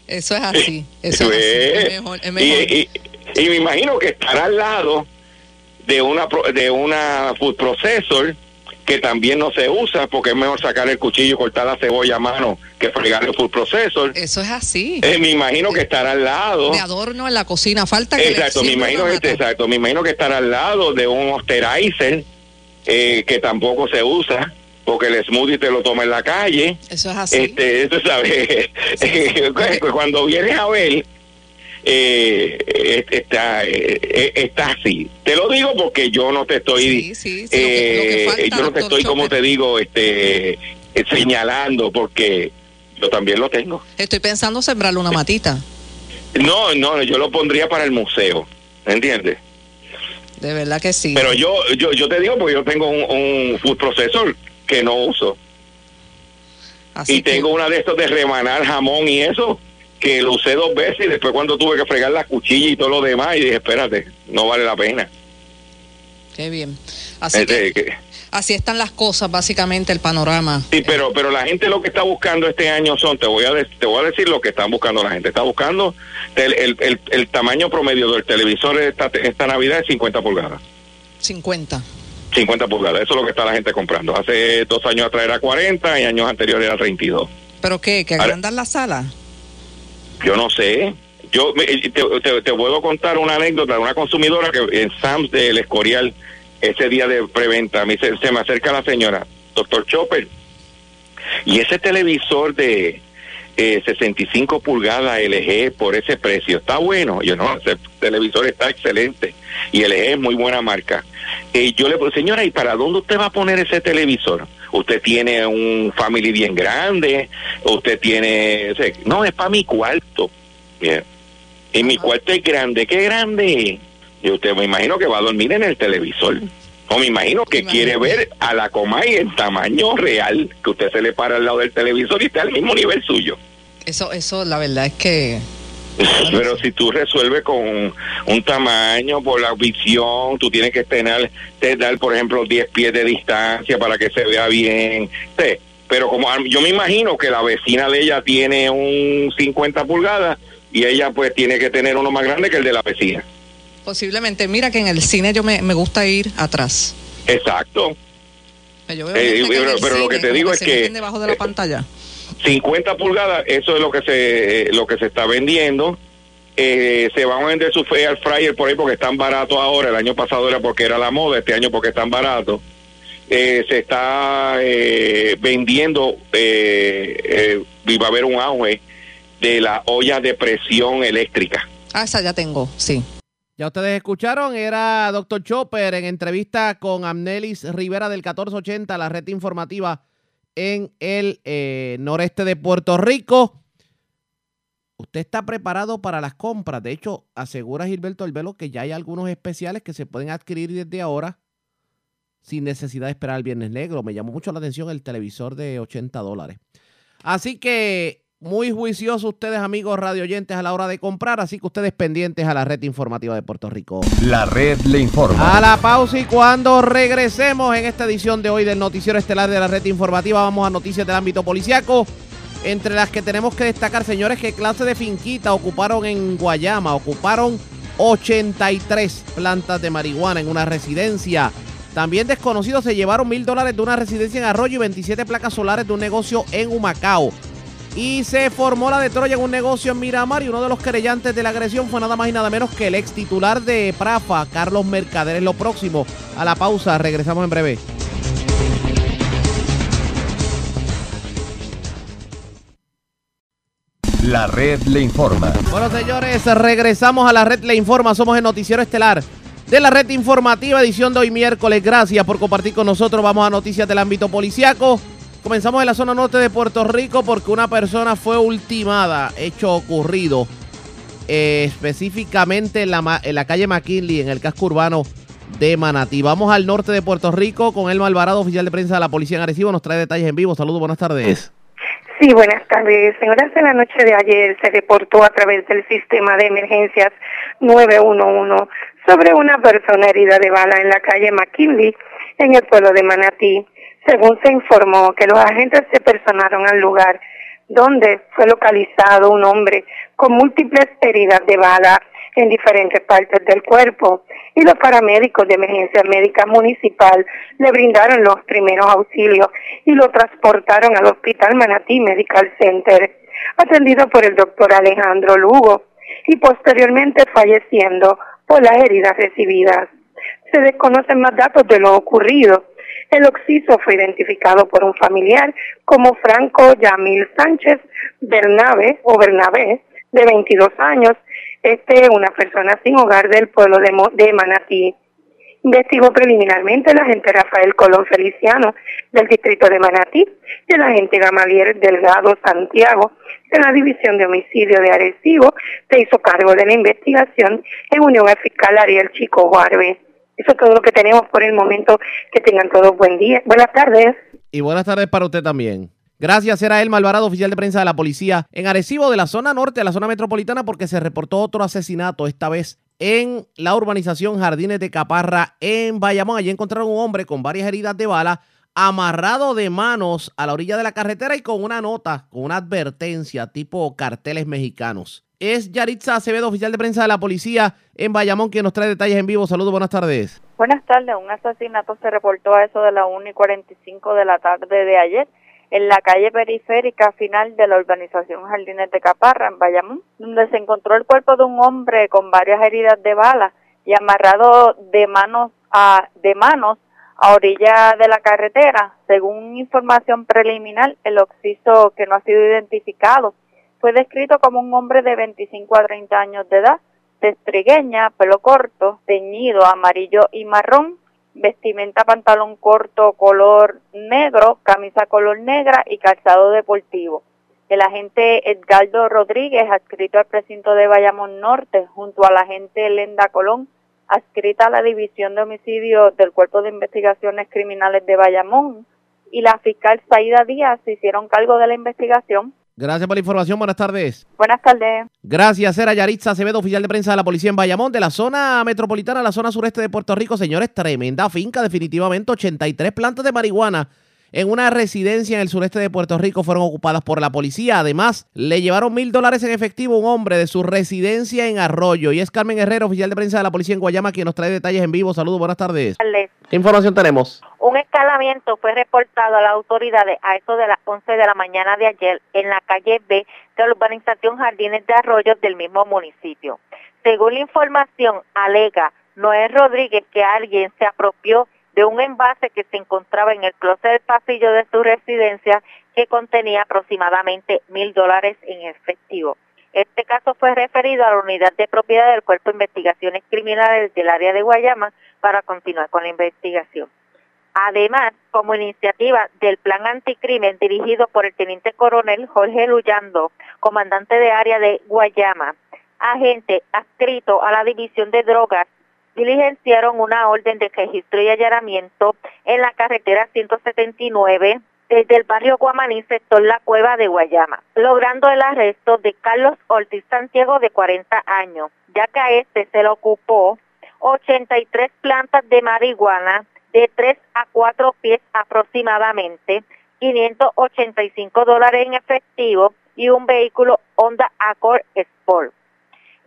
Eso es así. Eso es, así. es mejor. Es mejor. Y, y, y, me imagino que estará al lado de una de una food processor que también no se usa porque es mejor sacar el cuchillo y cortar la cebolla a mano que fregar el food processor. Eso es así. Eh, me imagino que estará al lado. De adorno en la cocina, falta que Exacto, me imagino que exacto, me imagino que estará al lado de un osterizer eh, que tampoco se usa porque el smoothie te lo toma en la calle. Eso es así. Este, eso sabes, cuando vienes a ver eh, está eh, está así. Te lo digo porque yo no te estoy, eh, yo no te estoy, como te digo, este, señalando porque yo también lo tengo. Estoy pensando sembrarle una matita. No, no, yo lo pondría para el museo, ¿entiendes? De verdad que sí. Pero yo, yo, yo te digo porque yo tengo un, un food processor que no uso. Así y tengo una de estos de remanar jamón y eso que lo usé dos veces y después cuando tuve que fregar la cuchilla y todo lo demás y dije, espérate, no vale la pena. Qué bien. Así, este, así están las cosas, básicamente, el panorama. Sí, pero pero la gente lo que está buscando este año son, te voy a, te voy a decir lo que están buscando la gente. Está buscando el, el, el, tamaño promedio del televisor esta, esta Navidad es 50 pulgadas. 50. 50 pulgadas, eso es lo que está la gente comprando. Hace dos años atrás era 40 y años anteriores era 32. ¿Pero qué? ¿Que agrandar la sala? Yo no sé. Yo te, te, puedo contar una anécdota de una consumidora que en Sam's del Escorial, ese día de preventa, me se, se me acerca la señora, doctor Chopper, y ese televisor de eh, 65 pulgadas LG por ese precio, ¿está bueno? Yo no, ese televisor está excelente y LG es muy buena marca. Y yo le señora, ¿y para dónde usted va a poner ese televisor? usted tiene un family bien grande, usted tiene, no, es para mi cuarto. Y mi cuarto es grande, ¿qué grande? Y usted me imagino que va a dormir en el televisor. O me imagino que quiere ver a la Comay en tamaño real, que usted se le para al lado del televisor y está al mismo nivel suyo. Eso, eso, la verdad es que pero si tú resuelves con un tamaño por la visión, tú tienes que tener, dar, por ejemplo, 10 pies de distancia para que se vea bien. Sí, pero como yo me imagino que la vecina de ella tiene un 50 pulgadas y ella pues tiene que tener uno más grande que el de la vecina. Posiblemente, mira que en el cine yo me, me gusta ir atrás. Exacto. Eh, pero, lo que te digo es que... Debajo de la pantalla 50 pulgadas, eso es lo que se lo que se está vendiendo. Eh, se van a vender su al fryer por ahí porque están baratos ahora. El año pasado era porque era la moda, este año porque están baratos. Eh, se está eh, vendiendo y va a haber un auge de la olla de presión eléctrica. Ah, esa ya tengo, sí. Ya ustedes escucharon, era Dr. Chopper en entrevista con Amnelis Rivera del 1480, la red informativa en el eh, noreste de Puerto Rico. Usted está preparado para las compras. De hecho, asegura Gilberto Albelo que ya hay algunos especiales que se pueden adquirir desde ahora sin necesidad de esperar el Viernes Negro. Me llamó mucho la atención el televisor de 80 dólares. Así que muy juiciosos ustedes, amigos radioyentes, a la hora de comprar, así que ustedes pendientes a la red informativa de Puerto Rico. La red le informa. A la pausa y cuando regresemos en esta edición de hoy del Noticiero Estelar de la red informativa, vamos a noticias del ámbito policiaco. Entre las que tenemos que destacar, señores, que clase de finquita ocuparon en Guayama, ocuparon 83 plantas de marihuana en una residencia También desconocidos se llevaron mil dólares de una residencia en Arroyo y 27 placas solares de un negocio en Humacao. Y se formó la de Troya en un negocio en Miramar y uno de los querellantes de la agresión fue nada más y nada menos que el ex titular de Prafa, Carlos Mercader. Es lo próximo. A la pausa, regresamos en breve. La red le informa. Bueno, señores, regresamos a la red le informa. Somos el noticiero estelar de la red informativa, edición de hoy miércoles. Gracias por compartir con nosotros. Vamos a noticias del ámbito policiaco. Comenzamos en la zona norte de Puerto Rico porque una persona fue ultimada, hecho ocurrido eh, específicamente en la, en la calle McKinley, en el casco urbano de Manatí. Vamos al norte de Puerto Rico con Elma Alvarado, oficial de prensa de la Policía en Arecibo. Nos trae detalles en vivo. Saludos, buenas tardes. Sí, buenas tardes. En horas de la noche de ayer se reportó a través del sistema de emergencias 911 sobre una persona herida de bala en la calle McKinley, en el pueblo de Manatí. Según se informó que los agentes se personaron al lugar donde fue localizado un hombre con múltiples heridas de bala en diferentes partes del cuerpo y los paramédicos de emergencia médica municipal le brindaron los primeros auxilios y lo transportaron al Hospital Manatí Medical Center, atendido por el doctor Alejandro Lugo y posteriormente falleciendo por las heridas recibidas. Se desconocen más datos de lo ocurrido el occiso fue identificado por un familiar como Franco Yamil Sánchez Bernabe o Bernabé, de 22 años. Este es una persona sin hogar del pueblo de, Manatí. Investigó preliminarmente el agente Rafael Colón Feliciano del distrito de Manatí y el agente Gamaliel Delgado Santiago de la División de Homicidio de Arecibo se hizo cargo de la investigación en unión al fiscal Ariel Chico Juárez. Eso es todo lo que tenemos por el momento. Que tengan todos buen día. Buenas tardes. Y buenas tardes para usted también. Gracias, era el Malvarado, oficial de prensa de la policía en Arecibo, de la zona norte a la zona metropolitana, porque se reportó otro asesinato, esta vez en la urbanización Jardines de Caparra, en Bayamón. Allí encontraron un hombre con varias heridas de bala, amarrado de manos a la orilla de la carretera y con una nota, con una advertencia tipo carteles mexicanos. Es Yaritza Acevedo, oficial de prensa de la policía en Bayamón, quien nos trae detalles en vivo. Saludos, buenas tardes. Buenas tardes. Un asesinato se reportó a eso de las 1 y 45 de la tarde de ayer en la calle periférica final de la urbanización Jardines de Caparra, en Bayamón, donde se encontró el cuerpo de un hombre con varias heridas de bala y amarrado de manos a, de manos a orilla de la carretera. Según información preliminar, el occiso que no ha sido identificado fue descrito como un hombre de 25 a 30 años de edad, destrigueña, pelo corto, teñido amarillo y marrón, vestimenta pantalón corto color negro, camisa color negra y calzado deportivo. El agente Edgardo Rodríguez, adscrito al precinto de Bayamón Norte, junto a la agente Lenda Colón, adscrita a la División de Homicidios del Cuerpo de Investigaciones Criminales de Bayamón, y la fiscal Saida Díaz se hicieron cargo de la investigación Gracias por la información. Buenas tardes. Buenas tardes. Gracias, era Yaritza Acevedo, oficial de prensa de la policía en Bayamón, de la zona metropolitana a la zona sureste de Puerto Rico. Señores, tremenda finca, definitivamente 83 plantas de marihuana en una residencia en el sureste de Puerto Rico fueron ocupadas por la policía. Además, le llevaron mil dólares en efectivo a un hombre de su residencia en Arroyo. Y es Carmen Herrero, oficial de prensa de la policía en Guayama, quien nos trae detalles en vivo. Saludos, buenas tardes. ¿Qué información tenemos? Un escalamiento fue reportado a las autoridades a eso de las 11 de la mañana de ayer en la calle B de la urbanización Jardines de Arroyo del mismo municipio. Según la información, alega Noé Rodríguez que alguien se apropió de un envase que se encontraba en el closet del pasillo de su residencia que contenía aproximadamente mil dólares en efectivo. Este caso fue referido a la unidad de propiedad del Cuerpo de Investigaciones Criminales del área de Guayama para continuar con la investigación. Además, como iniciativa del Plan Anticrimen dirigido por el Teniente Coronel Jorge Luyando, comandante de área de Guayama, agente adscrito a la División de Drogas diligenciaron una orden de registro y allanamiento en la carretera 179 desde el barrio Guamaní, sector La Cueva de Guayama, logrando el arresto de Carlos Ortiz Santiago de 40 años, ya que a este se le ocupó 83 plantas de marihuana de 3 a 4 pies aproximadamente, 585 dólares en efectivo y un vehículo Honda Accord Sport.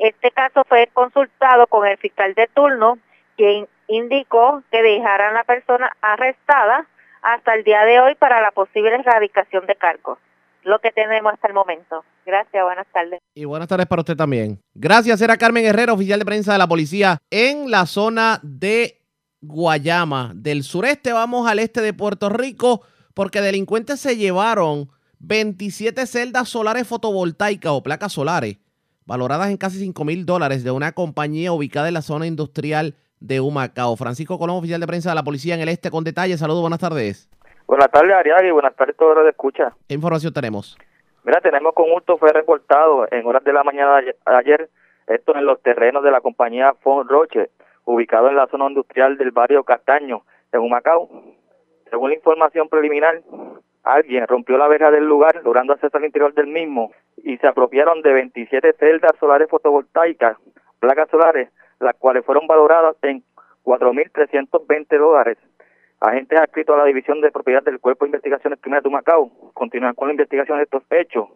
Este caso fue consultado con el fiscal de turno, quien indicó que dejarán a la persona arrestada hasta el día de hoy para la posible erradicación de cargos. Lo que tenemos hasta el momento. Gracias, buenas tardes. Y buenas tardes para usted también. Gracias, era Carmen Herrera, oficial de prensa de la policía en la zona de Guayama. Del sureste vamos al este de Puerto Rico porque delincuentes se llevaron 27 celdas solares fotovoltaicas o placas solares valoradas en casi 5 mil dólares de una compañía ubicada en la zona industrial de Humacao. Francisco Colón, oficial de prensa de la policía en el este, con detalles. Saludos, buenas tardes. Buenas tardes, Ariari. Buenas tardes, todo los de escucha. ¿Qué información tenemos? Mira, tenemos con hurto fue reportado en horas de la mañana de ayer, esto en los terrenos de la compañía Fon Roche, ubicado en la zona industrial del barrio Castaño, en Humacao. Según la información preliminar, alguien rompió la verja del lugar, logrando acceso al interior del mismo, y se apropiaron de 27 celdas solares fotovoltaicas, placas solares, las cuales fueron valoradas en 4.320 dólares. Agentes adscritos a la División de Propiedad del Cuerpo de Investigaciones Criminales de Macao continúan con la investigación de estos hechos.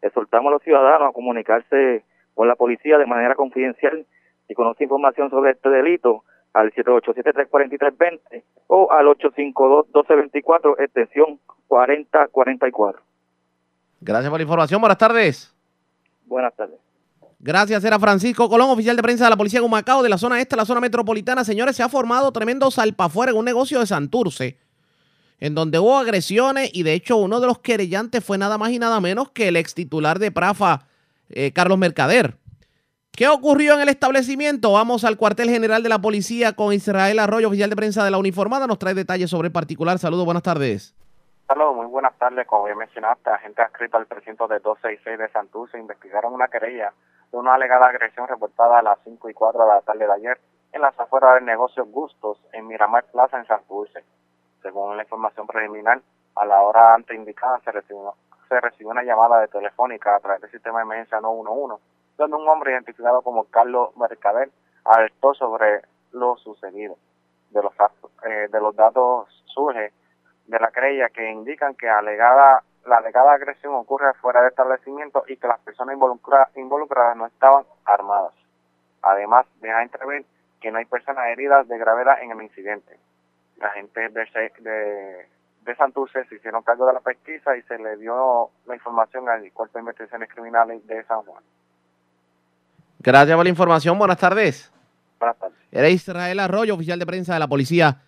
Exhortamos a los ciudadanos a comunicarse con la policía de manera confidencial si conoce información sobre este delito al 787-343-20 o al 852-1224, extensión 4044. Gracias por la información. Buenas tardes. Buenas tardes. Gracias, era Francisco Colón, oficial de prensa de la Policía de Humacao, de la zona este, la zona metropolitana. Señores, se ha formado tremendo salpafuera en un negocio de Santurce, en donde hubo agresiones y de hecho uno de los querellantes fue nada más y nada menos que el ex titular de Prafa, eh, Carlos Mercader. ¿Qué ocurrió en el establecimiento? Vamos al cuartel general de la policía con Israel Arroyo, oficial de prensa de la uniformada. Nos trae detalles sobre el particular. Saludos, buenas tardes. Saludos, muy buenas tardes. Como bien mencionaste, agentes adscritos al precinto de 266 de Santurce investigaron una querella de una alegada agresión reportada a las 5 y 4 de la tarde de ayer en las afueras del negocio Gustos en Miramar Plaza en Santurce. Según la información preliminar, a la hora antes indicada se recibió, se recibió una llamada de telefónica a través del sistema de emergencia 911, donde un hombre identificado como Carlos Mercader alertó sobre lo sucedido. De los, eh, de los datos surge de la querella que indican que alegada la alegada agresión ocurre fuera del establecimiento y que las personas involucradas no estaban armadas. Además, deja entrever que no hay personas heridas de gravedad en el incidente. La gente de, de, de Santurce se hicieron cargo de la pesquisa y se le dio la información al Cuerpo de Investigaciones Criminales de San Juan. Gracias por la información. Buenas tardes. Buenas tardes. Era Israel Arroyo, oficial de prensa de la policía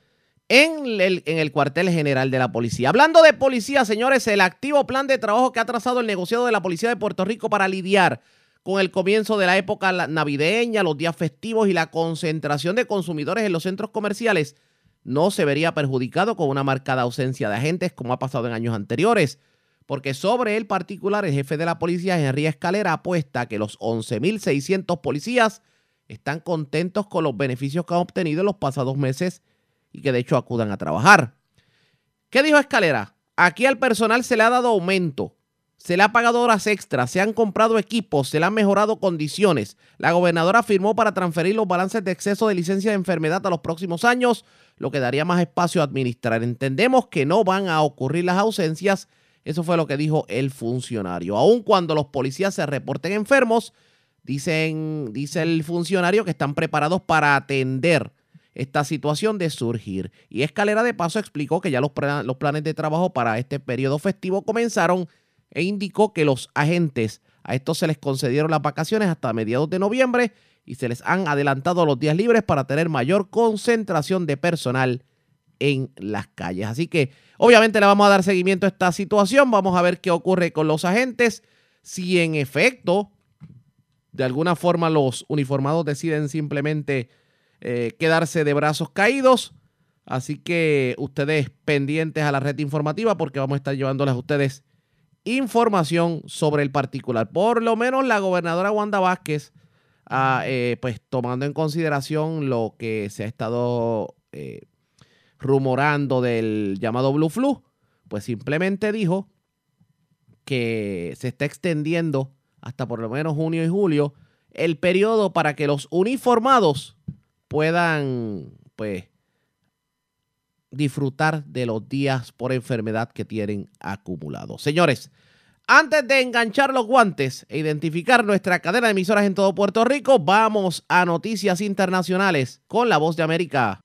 en el, en el cuartel general de la policía. Hablando de policía, señores, el activo plan de trabajo que ha trazado el negociado de la Policía de Puerto Rico para lidiar con el comienzo de la época navideña, los días festivos y la concentración de consumidores en los centros comerciales no se vería perjudicado con una marcada ausencia de agentes como ha pasado en años anteriores. Porque sobre el particular, el jefe de la policía, Henry Escalera, apuesta que los 11.600 policías están contentos con los beneficios que han obtenido en los pasados meses y que de hecho acudan a trabajar. ¿Qué dijo Escalera? Aquí al personal se le ha dado aumento, se le ha pagado horas extras, se han comprado equipos, se le han mejorado condiciones. La gobernadora firmó para transferir los balances de exceso de licencia de enfermedad a los próximos años, lo que daría más espacio a administrar. Entendemos que no van a ocurrir las ausencias. Eso fue lo que dijo el funcionario. Aun cuando los policías se reporten enfermos, dicen, dice el funcionario que están preparados para atender esta situación de surgir. Y Escalera de Paso explicó que ya los, los planes de trabajo para este periodo festivo comenzaron e indicó que los agentes a estos se les concedieron las vacaciones hasta mediados de noviembre y se les han adelantado los días libres para tener mayor concentración de personal en las calles. Así que obviamente le vamos a dar seguimiento a esta situación, vamos a ver qué ocurre con los agentes, si en efecto de alguna forma los uniformados deciden simplemente eh, quedarse de brazos caídos. Así que ustedes pendientes a la red informativa porque vamos a estar llevándoles a ustedes información sobre el particular. Por lo menos la gobernadora Wanda Vázquez, ah, eh, pues tomando en consideración lo que se ha estado eh, rumorando del llamado Blue Flu, pues simplemente dijo que se está extendiendo hasta por lo menos junio y julio el periodo para que los uniformados puedan, pues, disfrutar de los días por enfermedad que tienen acumulados. Señores, Antes de enganchar los guantes e identificar nuestra cadena de emisoras en todo Puerto Rico, vamos a noticias internacionales con la voz de América.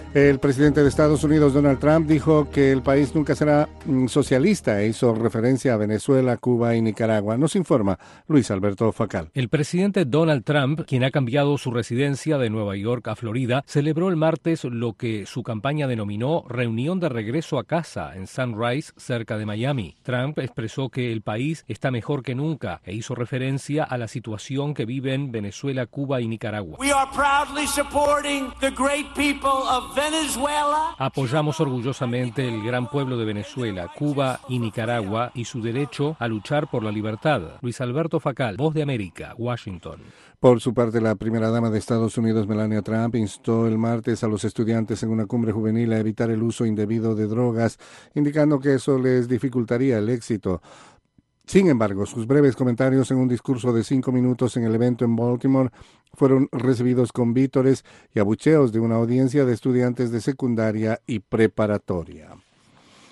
El presidente de Estados Unidos, Donald Trump, dijo que el país nunca será mm, socialista e hizo referencia a Venezuela, Cuba y Nicaragua. Nos informa Luis Alberto Facal. El presidente Donald Trump, quien ha cambiado su residencia de Nueva York a Florida, celebró el martes lo que su campaña denominó reunión de regreso a casa en Sunrise, cerca de Miami. Trump expresó que el país está mejor que nunca e hizo referencia a la situación que viven Venezuela, Cuba y Nicaragua. We are proudly supporting the great people of Venezuela. Apoyamos orgullosamente el gran pueblo de Venezuela, Cuba y Nicaragua y su derecho a luchar por la libertad. Luis Alberto Facal, Voz de América, Washington. Por su parte, la primera dama de Estados Unidos, Melania Trump, instó el martes a los estudiantes en una cumbre juvenil a evitar el uso indebido de drogas, indicando que eso les dificultaría el éxito. Sin embargo, sus breves comentarios en un discurso de cinco minutos en el evento en Baltimore fueron recibidos con vítores y abucheos de una audiencia de estudiantes de secundaria y preparatoria.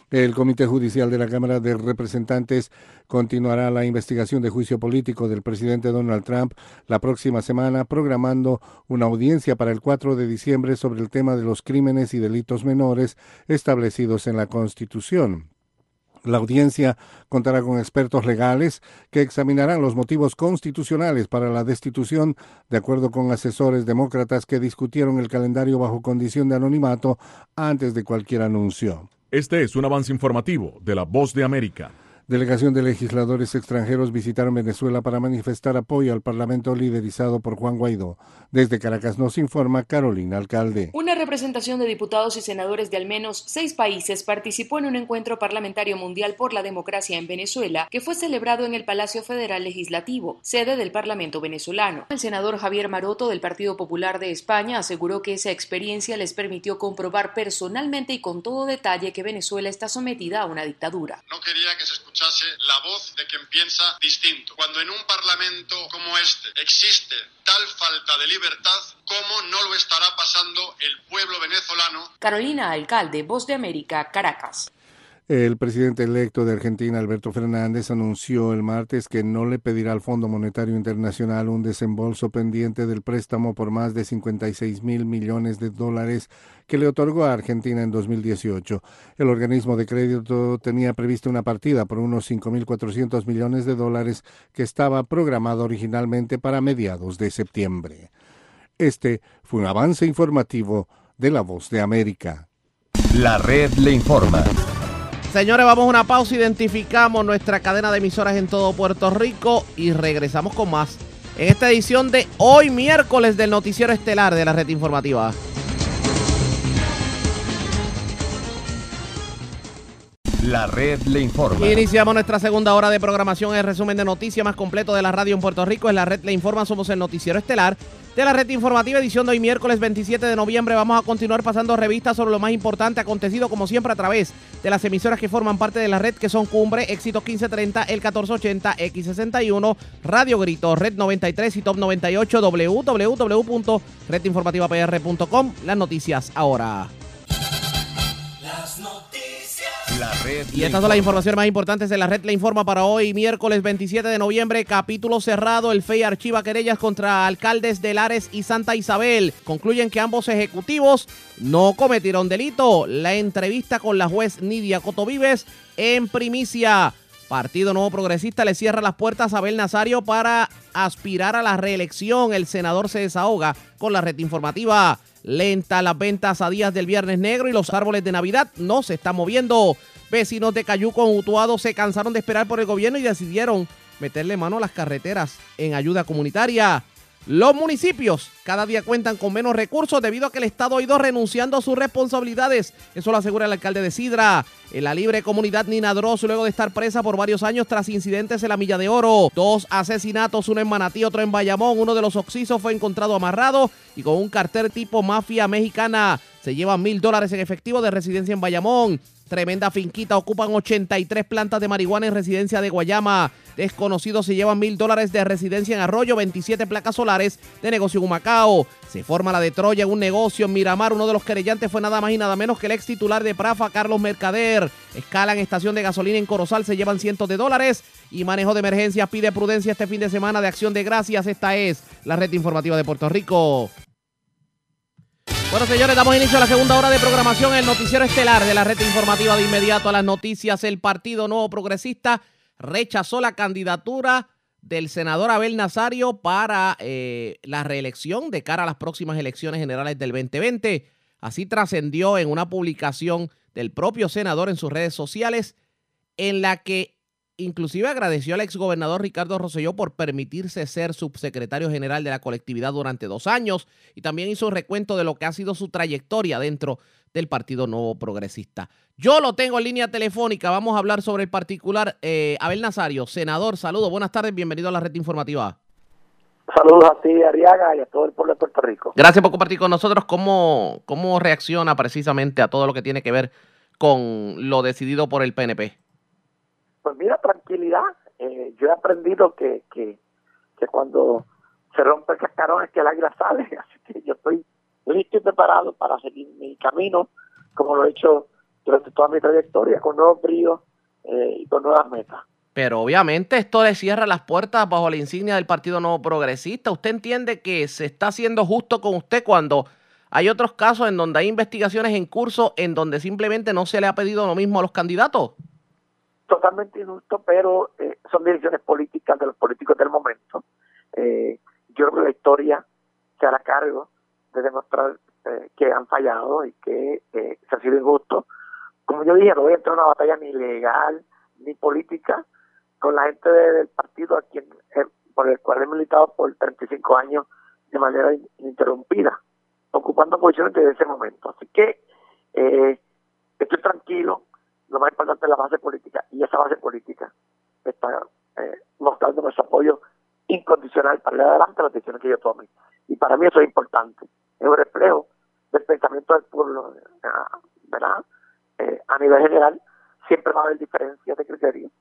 El Comité Judicial de la Cámara de Representantes continuará la investigación de juicio político del presidente Donald Trump la próxima semana, programando una audiencia para el 4 de diciembre sobre el tema de los crímenes y delitos menores establecidos en la Constitución. La audiencia contará con expertos legales que examinarán los motivos constitucionales para la destitución, de acuerdo con asesores demócratas que discutieron el calendario bajo condición de anonimato antes de cualquier anuncio. Este es un avance informativo de la Voz de América. Delegación de legisladores extranjeros visitaron Venezuela para manifestar apoyo al Parlamento liderizado por Juan Guaidó. Desde Caracas nos informa Carolina Alcalde. Una representación de diputados y senadores de al menos seis países participó en un encuentro parlamentario mundial por la democracia en Venezuela que fue celebrado en el Palacio Federal Legislativo, sede del Parlamento venezolano. El senador Javier Maroto del Partido Popular de España aseguró que esa experiencia les permitió comprobar personalmente y con todo detalle que Venezuela está sometida a una dictadura. No quería que se escuchase la voz de quien piensa distinto. Cuando en un parlamento como este existe tal falta de libertad, ¿cómo no lo estará pasando el pueblo venezolano? Carolina Alcalde, Voz de América, Caracas. El presidente electo de Argentina, Alberto Fernández, anunció el martes que no le pedirá al Fondo Monetario Internacional un desembolso pendiente del préstamo por más de 56 mil millones de dólares que le otorgó a Argentina en 2018. El organismo de crédito tenía prevista una partida por unos 5.400 millones de dólares que estaba programado originalmente para mediados de septiembre. Este fue un avance informativo de La Voz de América. La red le informa. Señores, vamos a una pausa, identificamos nuestra cadena de emisoras en todo Puerto Rico y regresamos con más en esta edición de hoy miércoles del noticiero estelar de la red informativa. La red le informa. Iniciamos nuestra segunda hora de programación. El resumen de noticias más completo de la radio en Puerto Rico. En la red le informa. Somos el noticiero estelar de la red informativa edición de hoy miércoles 27 de noviembre. Vamos a continuar pasando revistas sobre lo más importante acontecido como siempre a través de las emisoras que forman parte de la red que son Cumbre, Éxito 1530, El 1480, X61, Radio Grito, Red 93 y Top 98, www.redinformativapr.com. Las noticias ahora. La red Y estas son las informa. informaciones más importantes de la red Le Informa para hoy, miércoles 27 de noviembre, capítulo cerrado. El FEI archiva querellas contra alcaldes de Lares y Santa Isabel. Concluyen que ambos ejecutivos no cometieron delito. La entrevista con la juez Nidia Cotovives en primicia. Partido Nuevo Progresista le cierra las puertas a Abel Nazario para aspirar a la reelección. El senador se desahoga con la red informativa. Lenta las ventas a días del Viernes Negro y los árboles de Navidad no se están moviendo. Vecinos de Cayuco en Utuado se cansaron de esperar por el gobierno y decidieron meterle mano a las carreteras en ayuda comunitaria. Los municipios cada día cuentan con menos recursos debido a que el Estado ha ido renunciando a sus responsabilidades. Eso lo asegura el alcalde de Sidra. En la libre comunidad Nina Dross, luego de estar presa por varios años tras incidentes en la Milla de Oro. Dos asesinatos, uno en Manatí, otro en Bayamón. Uno de los oxisos fue encontrado amarrado y con un cartel tipo mafia mexicana. se llevan mil dólares en efectivo de residencia en Bayamón. Tremenda finquita, ocupan 83 plantas de marihuana en residencia de Guayama. Desconocidos se llevan mil dólares de residencia en Arroyo, 27 placas solares de negocio en Humacao. Se forma la de Troya en un negocio en Miramar. Uno de los querellantes fue nada más y nada menos que el ex titular de Prafa, Carlos Mercader. Escalan estación de gasolina en Corozal, se llevan cientos de dólares. Y manejo de emergencias pide prudencia este fin de semana de acción de gracias. Esta es la red informativa de Puerto Rico. Bueno, señores, damos inicio a la segunda hora de programación, el noticiero estelar de la red informativa de inmediato a las noticias. El Partido Nuevo Progresista rechazó la candidatura del senador Abel Nazario para eh, la reelección de cara a las próximas elecciones generales del 2020. Así trascendió en una publicación del propio senador en sus redes sociales en la que inclusive agradeció al exgobernador Ricardo Rosselló por permitirse ser subsecretario general de la colectividad durante dos años y también hizo un recuento de lo que ha sido su trayectoria dentro del Partido Nuevo Progresista. Yo lo tengo en línea telefónica, vamos a hablar sobre el particular. Eh, Abel Nazario, senador, saludos, buenas tardes, bienvenido a la red informativa. Saludos a ti, Ariaga, y a todo el pueblo de Puerto Rico. Gracias por compartir con nosotros cómo, cómo reacciona precisamente a todo lo que tiene que ver con lo decidido por el PNP. Pues mira, Eh, yo he aprendido que, que, que cuando se rompe el cascarón es que el águila sale, así que yo estoy listo y preparado para seguir mi camino, como lo he hecho durante toda mi trayectoria, con nuevos bríos eh, y con nuevas metas. Pero obviamente esto le cierra las puertas bajo la insignia del Partido Nuevo Progresista. ¿Usted entiende que se está haciendo justo con usted cuando hay otros casos en donde hay investigaciones en curso en donde simplemente no se le ha pedido lo mismo a los candidatos? Totalmente injusto, pero eh, son decisiones políticas de los políticos del momento. Eh, yo creo que la historia se hará cargo de demostrar eh, que han fallado y que se ha sido injusto. Como yo dije, no voy a entrar en una batalla ni legal ni política con la gente del partido a quien, por el cual he militado por 35 años de manera ininterrumpida, ocupando posiciones desde ese momento. Así que estoy tranquilo, lo más importante es la base política y esa base política está eh, mostrando nuestro apoyo incondicional para ir adelante las decisiones que yo tome. Y para mí eso es importante. Es un reflejo del pensamiento del pueblo, eh, ¿verdad? Eh, a nivel general, siempre va a haber diferencias de criterios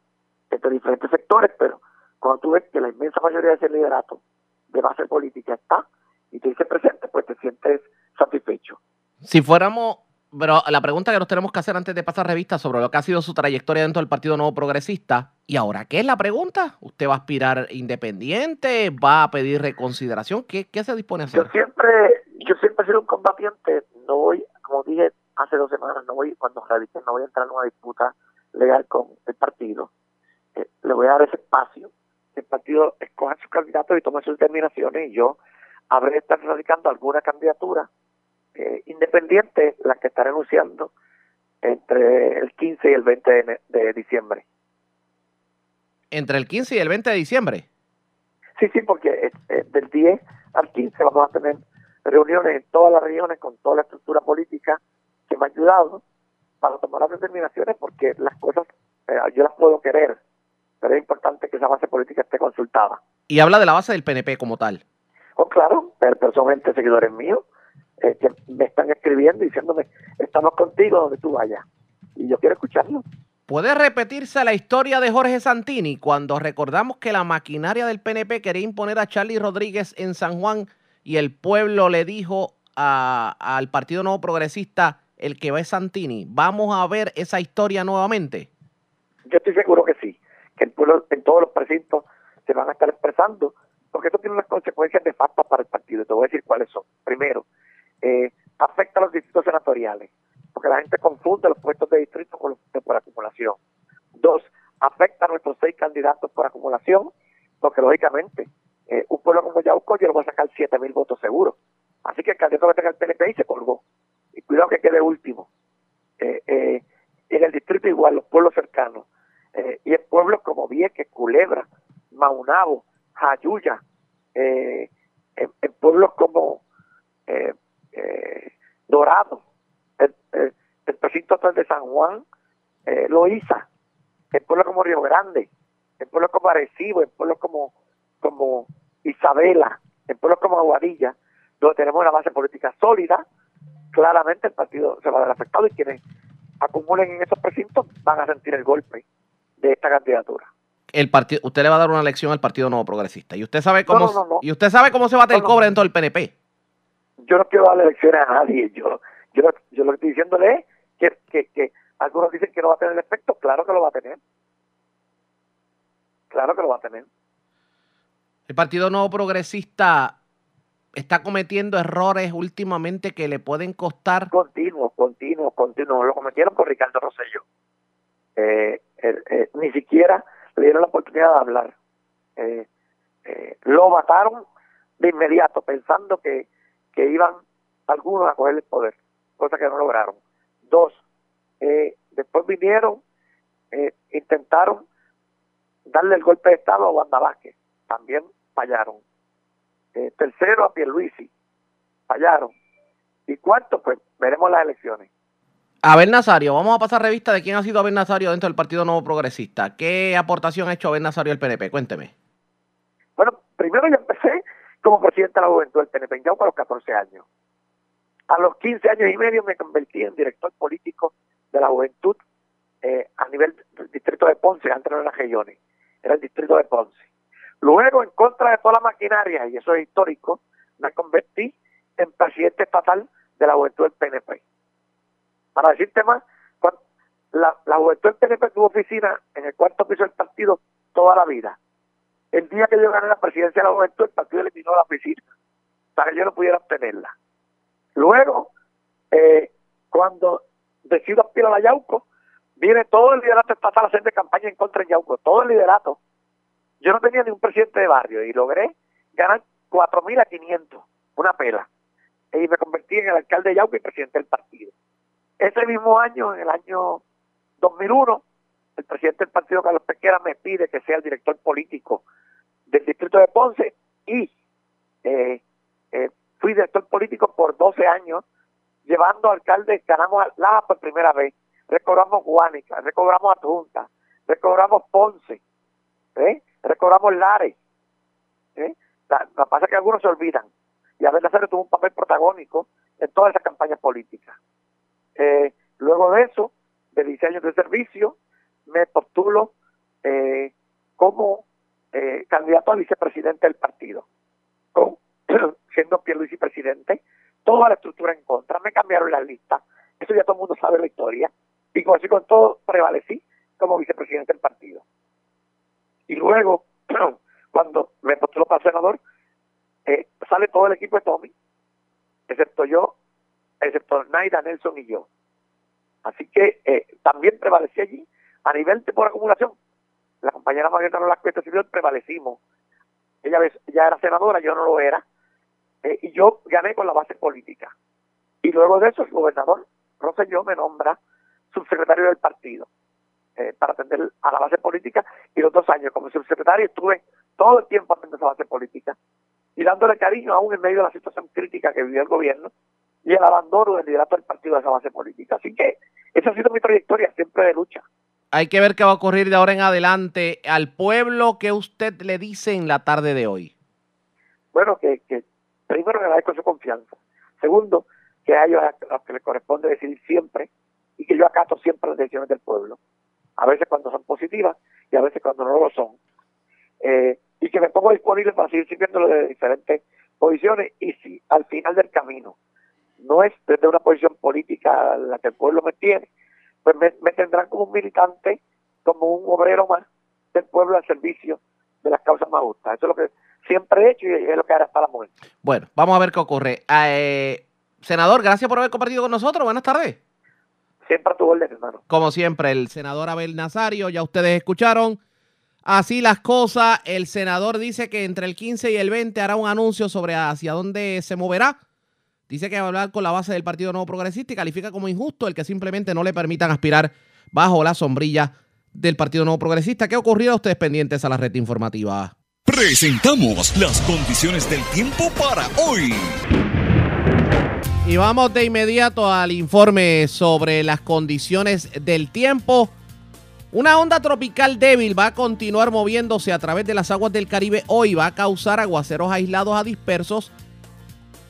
entre diferentes sectores, pero cuando tú ves que la inmensa mayoría de ese liderato de base política está y te dice presente, pues te sientes satisfecho. Si fuéramos pero la pregunta que nos tenemos que hacer antes de pasar revista sobre lo que ha sido su trayectoria dentro del Partido Nuevo Progresista. ¿Y ahora qué es la pregunta? ¿Usted va a aspirar independiente? ¿Va a pedir reconsideración? ¿Qué, qué se dispone a hacer? Yo siempre, yo siempre he sido un combatiente. No voy, como dije hace dos semanas, no voy, cuando revisten, no voy a entrar en una disputa legal con el partido. Eh, le voy a dar ese espacio. El partido escoja sus candidatos y tome sus determinaciones y yo habré estar radicando alguna candidatura eh, independiente la que está renunciando entre el 15 y el 20 de, diciembre. ¿Entre el 15 y el 20 de diciembre? Sí, sí, porque eh, eh, del 10 al 15 vamos a tener reuniones en todas las regiones con toda la estructura política que me ha ayudado para tomar las determinaciones porque las cosas yo las puedo querer, pero es importante que esa base política esté consultada. Y habla de la base del PNP como tal. Oh, claro, pero, pero son gente seguidores míos eh, que me están escribiendo diciéndome, estamos contigo donde tú vayas. Y yo quiero escucharlo. ¿Puede repetirse la historia de Jorge Santini cuando recordamos que la maquinaria del PNP quería imponer a Charlie Rodríguez en San Juan y el pueblo le dijo al Partido Nuevo Progresista, el que va es Santini? ¿Vamos a ver esa historia nuevamente? Yo estoy seguro que sí, que el pueblo en todos los precintos se van a estar expresando, porque esto tiene unas consecuencias de facto para el partido. Te voy a decir cuáles son. Primero, eh, afecta a los distritos senatoriales, porque la gente confunde los puestos de distrito con los por acumulación. Dos, afecta a nuestros seis candidatos por acumulación, porque lógicamente eh, un pueblo como Yauco yo lo voy a sacar siete mil votos seguros. Así que el candidato que tenga el PNP y se colgó. Y cuidado que quede último. Eh, en el distrito igual, los pueblos cercanos. y en pueblos como Vieques, Culebra, Maunabo, Jayuya, en, pueblos como eh, Dorado, el, el, el precinto de San Juan, eh, Loíza, el pueblo como Río Grande, el pueblo como Arecibo, el pueblo como, como Isabela, el pueblo como Aguadilla, donde tenemos una base política sólida claramente el partido se va a ver afectado y quienes acumulen en esos precintos van a sentir el golpe de esta candidatura. El partido, usted le va a dar una lección al Partido Nuevo Progresista y usted sabe cómo No, no, no. y usted sabe cómo se bate el cobre dentro del PNP. Yo no quiero darle lecciones a nadie. Yo, yo, yo lo que estoy diciéndole es que, que, que algunos dicen que no va a tener efecto. Claro que lo va a tener. Claro que lo va a tener. El Partido Nuevo Progresista está cometiendo errores últimamente que le pueden costar. Continuo, continuo, continuo. Lo cometieron con Ricardo Rosselló. Eh, eh, eh, ni siquiera le dieron la oportunidad de hablar. Lo mataron de inmediato, pensando que, que iban algunos a coger el poder, cosa que no lograron. Dos, eh, después vinieron, eh, intentaron darle el golpe de Estado a Wanda Vázquez, también fallaron. Eh, tercero, a Pierluisi, fallaron. Y cuarto, pues veremos las elecciones. Abel Nazario, vamos a pasar revista de quién ha sido Abel Nazario dentro del Partido Nuevo Progresista. ¿Qué aportación ha hecho Abel Nazario al PNP? Cuénteme. Bueno, primero yo empecé como presidente de la juventud del PNP, ya a los 14 años. A los 15 años y medio me convertí en director político de la juventud eh, a nivel del distrito de Ponce, antes no era Gellones, era el distrito de Ponce. Luego, en contra de toda la maquinaria, y eso es histórico, me convertí en presidente estatal de la juventud del PNP. Para decirte más, la, la juventud del PNP tuvo oficina en el cuarto piso del partido toda la vida. El día que yo gané la presidencia de la juventud, el partido eliminó la oficina para que yo no pudiera obtenerla. Luego, eh, cuando decido aspirar a Yauco, viene todo el liderato estatal a hacer de campaña en contra de Yauco, todo el liderato. Yo no tenía ni un presidente de barrio y logré ganar 4.000 a 500, una pela. Y me convertí en el alcalde de Yauco y presidente del partido. Ese mismo año, en el año 2001, el presidente del partido, Carlos Pesquera, me pide que sea el director político del distrito de Ponce y eh, eh, fui director político por 12 años, llevando alcaldes, ganamos a Laja por primera vez, recobramos Guánica, recobramos Adjunta, recobramos Ponce, ¿eh? recobramos Lares. ¿eh? La, pasa es que algunos se olvidan. Y Abel Nazario tuvo un papel protagónico en todas esas campañas políticas. Luego de eso, de 10 años de servicio, me postulo eh, como eh, candidato a vicepresidente del partido. Con, siendo Pierluisi presidente, toda la estructura en contra, me cambiaron la lista, eso ya todo el mundo sabe la historia, y con así con todo prevalecí como vicepresidente del partido. Y luego, cuando me postulo para senador, eh, sale todo el equipo de Tommy, excepto yo, excepto Naida, Nelson y yo. Así que también prevalecí allí a nivel de por acumulación. La compañera Margarita Nolasco Civil prevalecimos. Ella ya era senadora, yo no lo era. Eh, y yo gané con la base política. Y luego de eso, el gobernador Rosselló me nombra subsecretario del partido eh, para atender a la base política. Y los dos años como subsecretario estuve todo el tiempo atendiendo esa base política y dándole cariño aún en medio de la situación crítica que vivió el gobierno y el abandono del liderato del partido de esa base política. Así que esa ha sido mi trayectoria siempre de lucha. Hay que ver qué va a ocurrir de ahora en adelante al pueblo que usted le dice en la tarde de hoy. Bueno, que, que primero agradezco su confianza. Segundo, que a ellos a los que les corresponde decidir siempre y que yo acato siempre las decisiones del pueblo. A veces cuando son positivas y a veces cuando no lo son. Eh, y que me pongo disponible para seguir sirviéndolo de diferentes posiciones y si al final del camino no es desde una posición política la que el pueblo me tiene, pues me, me tendrán como un militante, como un obrero más del pueblo al servicio de las causas más justas. Eso es lo que siempre he hecho y es lo que haré hasta la muerte. Bueno, vamos a ver qué ocurre. Eh, senador, gracias por haber compartido con nosotros. Buenas tardes. Siempre a tu orden, hermano. Como siempre, el senador Abel Nazario, ya ustedes escucharon. Así las cosas, el senador dice que entre el 15 y el 20 hará un anuncio sobre hacia dónde se moverá. Dice que va a hablar con la base del Partido Nuevo Progresista y califica como injusto el que simplemente no le permitan aspirar bajo la sombrilla del Partido Nuevo Progresista. ¿Qué ha ocurrido? Ustedes pendientes a la red informativa. Presentamos las condiciones del tiempo para hoy. Y vamos de inmediato al informe sobre las condiciones del tiempo. Una onda tropical débil va a continuar moviéndose a través de las aguas del Caribe hoy. Va a causar aguaceros aislados a dispersos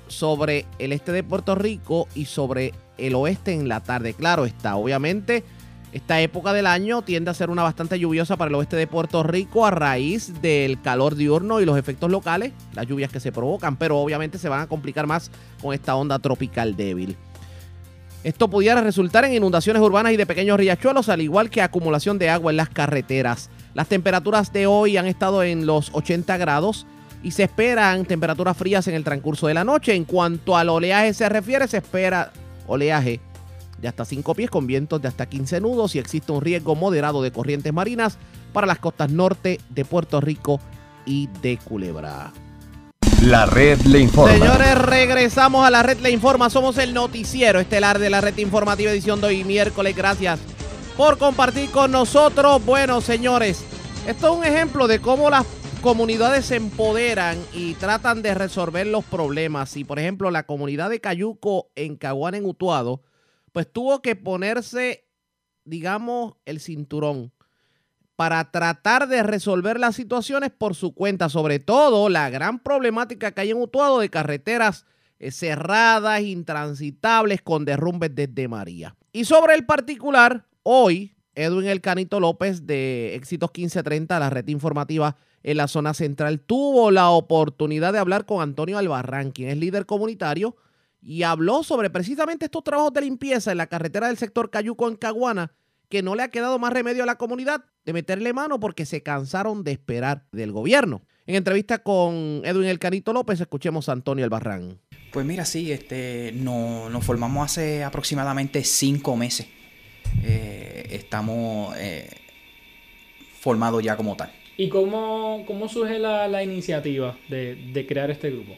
sobre el este de Puerto Rico y sobre el oeste en la tarde. Claro está, obviamente esta época del año tiende a ser una bastante lluviosa para el oeste de Puerto Rico a raíz del calor diurno y los efectos locales, las lluvias que se provocan, pero obviamente se van a complicar más con esta onda tropical débil. Esto pudiera resultar en inundaciones urbanas y de pequeños riachuelos, al igual que acumulación de agua en las carreteras. Las temperaturas de hoy han estado en los 80 grados y se esperan temperaturas frías en el transcurso de la noche. En cuanto al oleaje se refiere, se espera oleaje de hasta 5 pies con vientos de hasta 15 nudos y existe un riesgo moderado de corrientes marinas para las costas norte de Puerto Rico y de Culebra. La red le informa. Señores, regresamos a la red le informa. Somos el noticiero estelar de la red informativa edición de hoy miércoles. Gracias por compartir con nosotros. Bueno, señores, esto es un ejemplo de cómo las comunidades se empoderan y tratan de resolver los problemas. Y por ejemplo, la comunidad de Cayuco en Caguán en Utuado, pues tuvo que ponerse, digamos, el cinturón para tratar de resolver las situaciones por su cuenta, sobre todo la gran problemática que hay en Utuado de carreteras eh, cerradas, intransitables, con derrumbes desde María. Y sobre el particular, hoy Edwin El Canito López de Éxitos 1530, la red informativa en la zona central, tuvo la oportunidad de hablar con Antonio Albarrán, quien es líder comunitario, y habló sobre precisamente estos trabajos de limpieza en la carretera del sector Cayuco en Caguana, que no le ha quedado más remedio a la comunidad de meterle mano porque se cansaron de esperar del gobierno. En entrevista con Edwin El Canito López, escuchemos a Antonio Albarrán. Pues mira, sí, este, no, nos formamos hace aproximadamente cinco meses. Eh, estamos eh, formados ya como tal. ¿Y cómo, cómo surge la, la iniciativa de, de, crear este grupo?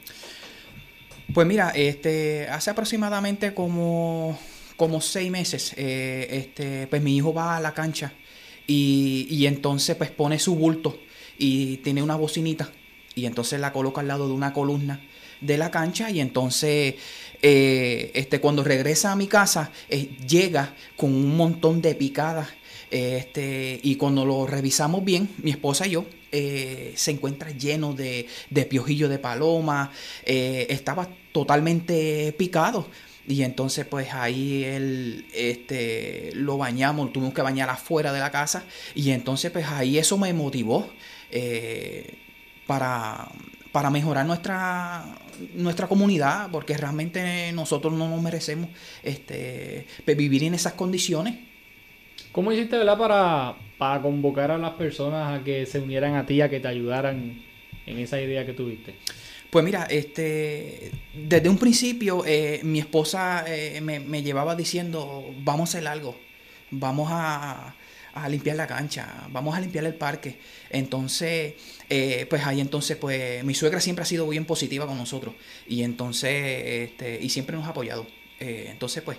Pues mira, este, hace aproximadamente como, como seis meses, eh, este, pues mi hijo va a la cancha y, y entonces pues pone su bulto y tiene una bocinita y entonces la coloca al lado de una columna de la cancha y entonces eh, este, cuando regresa a mi casa eh, llega con un montón de picadas este, y cuando lo revisamos bien, mi esposa y yo, eh, se encuentra lleno de, de piojillo de paloma, eh, estaba totalmente picado. Y entonces pues ahí él este, lo bañamos, tuvimos que bañar afuera de la casa. Y entonces pues ahí eso me motivó eh, para, para mejorar nuestra, nuestra comunidad, porque realmente nosotros no nos merecemos este, vivir en esas condiciones. ¿Cómo hiciste, verdad, para, para convocar a las personas a que se unieran a ti, a que te ayudaran en esa idea que tuviste? Pues mira, este, desde un principio eh, mi esposa eh, me, me, llevaba diciendo, vamos a hacer algo, vamos a, a, limpiar la cancha, vamos a limpiar el parque. Entonces, eh, pues ahí entonces, pues mi suegra siempre ha sido bien positiva con nosotros y entonces, este, y siempre nos ha apoyado. entonces, pues,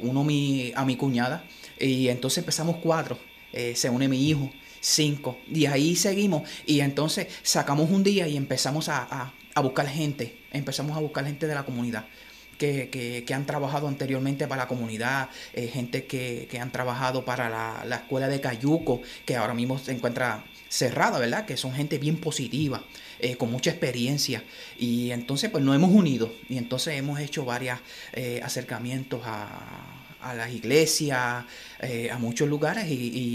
uno mi, a mi cuñada, y entonces empezamos cuatro, eh, se une mi hijo, cinco, y ahí seguimos. Y entonces sacamos un día y empezamos a, a, a buscar gente, empezamos a buscar gente de la comunidad. Que, que, que, han trabajado anteriormente para la comunidad, eh, gente que, que, han trabajado para la, la, escuela de Cayuco, que ahora mismo se encuentra cerrada, ¿verdad? Que son gente bien positiva, eh, con mucha experiencia. Y entonces pues nos hemos unido y entonces hemos hecho varios eh, acercamientos a, a las iglesias, eh, a muchos lugares y,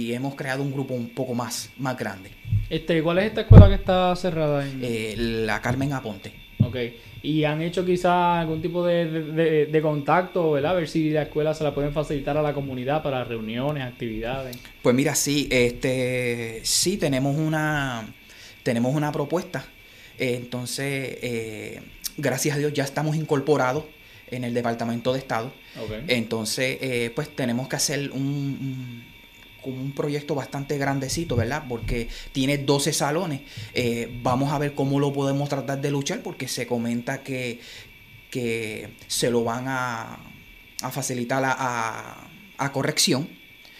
y, hemos creado un grupo un poco más, más grande. Este, ¿Cuál es esta escuela que está cerrada? En... Eh, la Carmen Aponte. Ok. ¿Y han hecho quizá algún tipo de, de, de, contacto, ¿verdad? A ver si la escuela se la pueden facilitar a la comunidad para reuniones, actividades. Pues mira, sí, este, sí tenemos una, tenemos una propuesta. entonces, eh, gracias a Dios ya estamos incorporados en el Departamento de Estado. Okay. Entonces, eh, pues tenemos que hacer un, un, un, proyecto bastante grandecito, ¿verdad? Porque tiene 12 salones. Eh, vamos a ver cómo lo podemos tratar de luchar, porque se comenta que, que se lo van a, a facilitar a, a, corrección.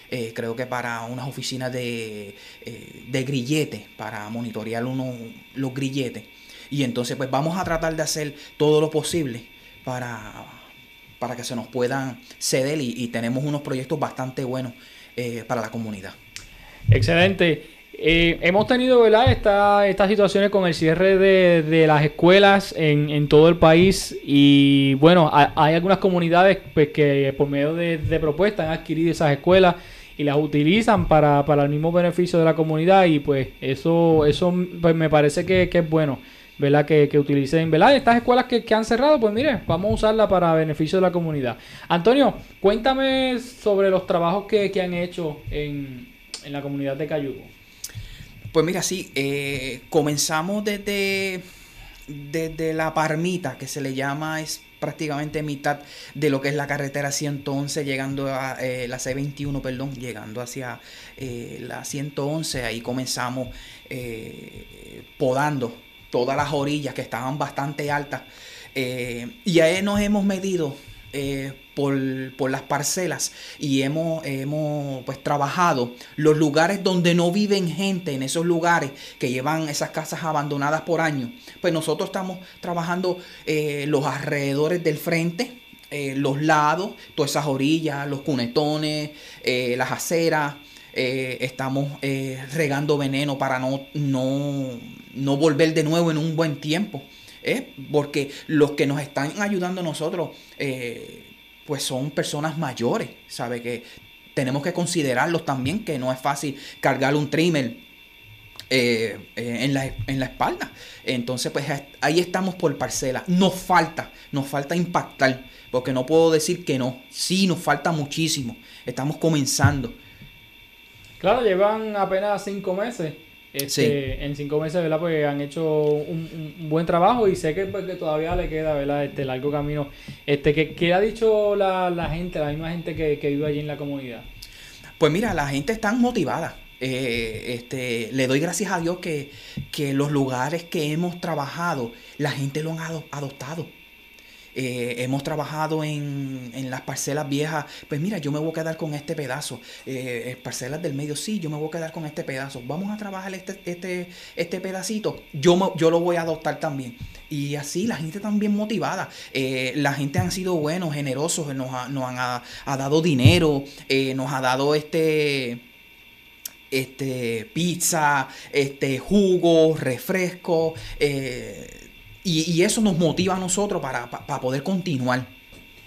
Eh, creo que para unas oficinas de, eh, de grilletes, para monitorear uno, los grilletes. Y entonces, pues vamos a tratar de hacer todo lo posible para, para que se nos puedan ceder y tenemos unos proyectos bastante buenos eh, para la comunidad. Excelente. Eh, hemos tenido ¿verdad? Esta, estas situaciones con el cierre de, las escuelas en, todo el país y bueno, hay, algunas comunidades pues, que por medio de, propuestas han adquirido esas escuelas y las utilizan para, para el mismo beneficio de la comunidad y pues eso, eso pues, me parece que es bueno. ¿Verdad? Que, que, utilicen, ¿verdad? Estas escuelas que, que, han cerrado, pues mire, vamos a usarla para beneficio de la comunidad. Antonio, cuéntame sobre los trabajos que, que han hecho en, en la comunidad de Cayugo. Pues mira, sí, eh, comenzamos desde, desde la Parmita, que se le llama, es prácticamente mitad de lo que es la carretera 111, llegando a eh, la C21, perdón, llegando hacia eh, la 111, ahí comenzamos eh, podando todas las orillas que estaban bastante altas. y ahí nos hemos medido eh, por, las parcelas y hemos, hemos pues trabajado los lugares donde no viven gente, en esos lugares que llevan esas casas abandonadas por años. Pues nosotros estamos trabajando eh, los alrededores del frente, eh, los lados, todas esas orillas, los cunetones, las aceras. Estamos regando veneno para no, no, no volver de nuevo en un buen tiempo. ¿eh? porque los que nos están ayudando nosotros, eh, pues son personas mayores, ¿sabe? Que tenemos que considerarlos también, que no es fácil cargar un trimmer eh, en, la, en, la, espalda. Entonces, pues ahí estamos por parcela. Nos falta, nos falta impactar, porque no puedo decir que no. Sí, nos falta muchísimo. Estamos comenzando. Claro, llevan apenas cinco meses. Este, En cinco meses, ¿verdad? Pues han hecho un, buen trabajo y sé que, pues, todavía le queda, ¿verdad? Este largo camino. Este, ¿qué, qué ha dicho la, la, gente, la misma gente que, que, vive allí en la comunidad? Pues mira, la gente está motivada. Eh, este, le doy gracias a Dios que, que los lugares que hemos trabajado, la gente lo han adoptado. Eh, hemos trabajado en, en, las parcelas viejas, pues mira, yo me voy a quedar con este pedazo. Eh, eh, parcelas del medio, sí, yo me voy a quedar con este pedazo. Vamos a trabajar este, este, este pedacito. Yo, yo lo voy a adoptar también. Y así la gente también motivada. la gente han sido buenos, generosos, nos, ha, nos han ha, dado dinero, nos ha dado este este pizza, este jugo, refresco, eh, y, eso nos motiva a nosotros para, poder continuar.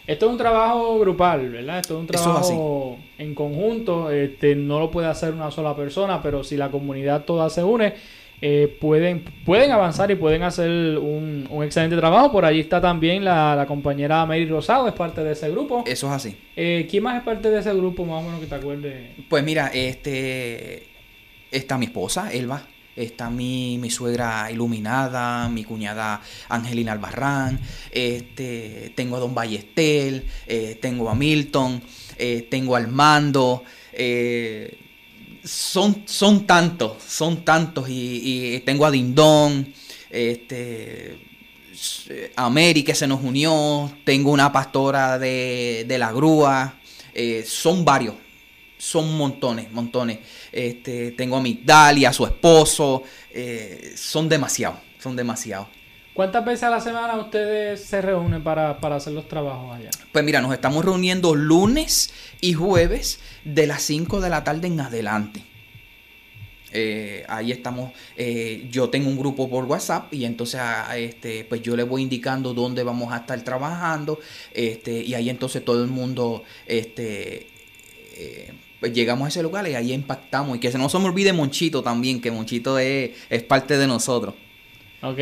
Esto es un trabajo grupal, ¿verdad? Esto es un trabajo en conjunto. Este, no lo puede hacer una sola persona, pero si la comunidad toda se une, eh, pueden, pueden avanzar y pueden hacer un, excelente trabajo. Por allí está también la, compañera Mary Rosado, es parte de ese grupo. Eso es así. Eh, ¿Quién más es parte de ese grupo, más o menos que te acuerdes? Pues mira, este está mi esposa, Elba está mi, suegra iluminada, mi cuñada Angelina Albarrán, este, tengo a Don Ballestel, eh, tengo a Milton, eh, tengo a Armando, eh, son, son tantos, son tantos, y, tengo a Dindón, este, a Mary que se nos unió, tengo una pastora de, de la grúa, son varios, son montones, montones. Este, tengo a mi Dalia, a su esposo, eh, son demasiados, son demasiados. ¿Cuántas veces a la semana ustedes se reúnen para, hacer los trabajos allá? Pues mira, nos estamos reuniendo lunes y jueves de las 5 de la tarde en adelante. Eh, ahí estamos, eh, yo tengo un grupo por WhatsApp y entonces ah, este, pues yo les voy indicando dónde vamos a estar trabajando este, y ahí entonces todo el mundo este, pues llegamos a ese lugar y ahí impactamos. Y que no se me olvide Monchito también, que Monchito es, parte de nosotros. Ok,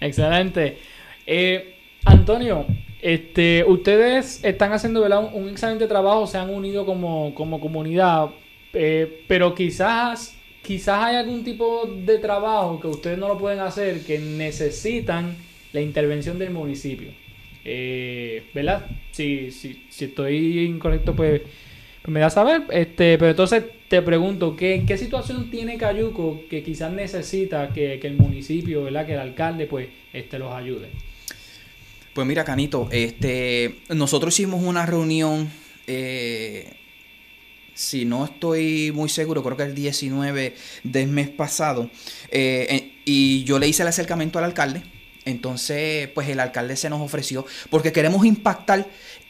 excelente. Eh, Antonio, este, ustedes están haciendo Un, excelente trabajo, se han unido como, comunidad, eh, pero quizás, quizás hay algún tipo de trabajo que ustedes no lo pueden hacer, que necesitan la intervención del municipio. Eh, ¿Verdad? Si, si, si estoy incorrecto, pues me da saber, este, pero entonces te pregunto, ¿qué, ¿qué situación tiene Cayuco que quizás necesita que, el municipio, ¿verdad? que el alcalde pues este, los ayude? Pues mira, Canito, este, nosotros hicimos una reunión, eh, si no estoy muy seguro, creo que el 19 del mes pasado, eh, y yo le hice el acercamiento al alcalde. Entonces, pues el alcalde se nos ofreció, porque queremos impactar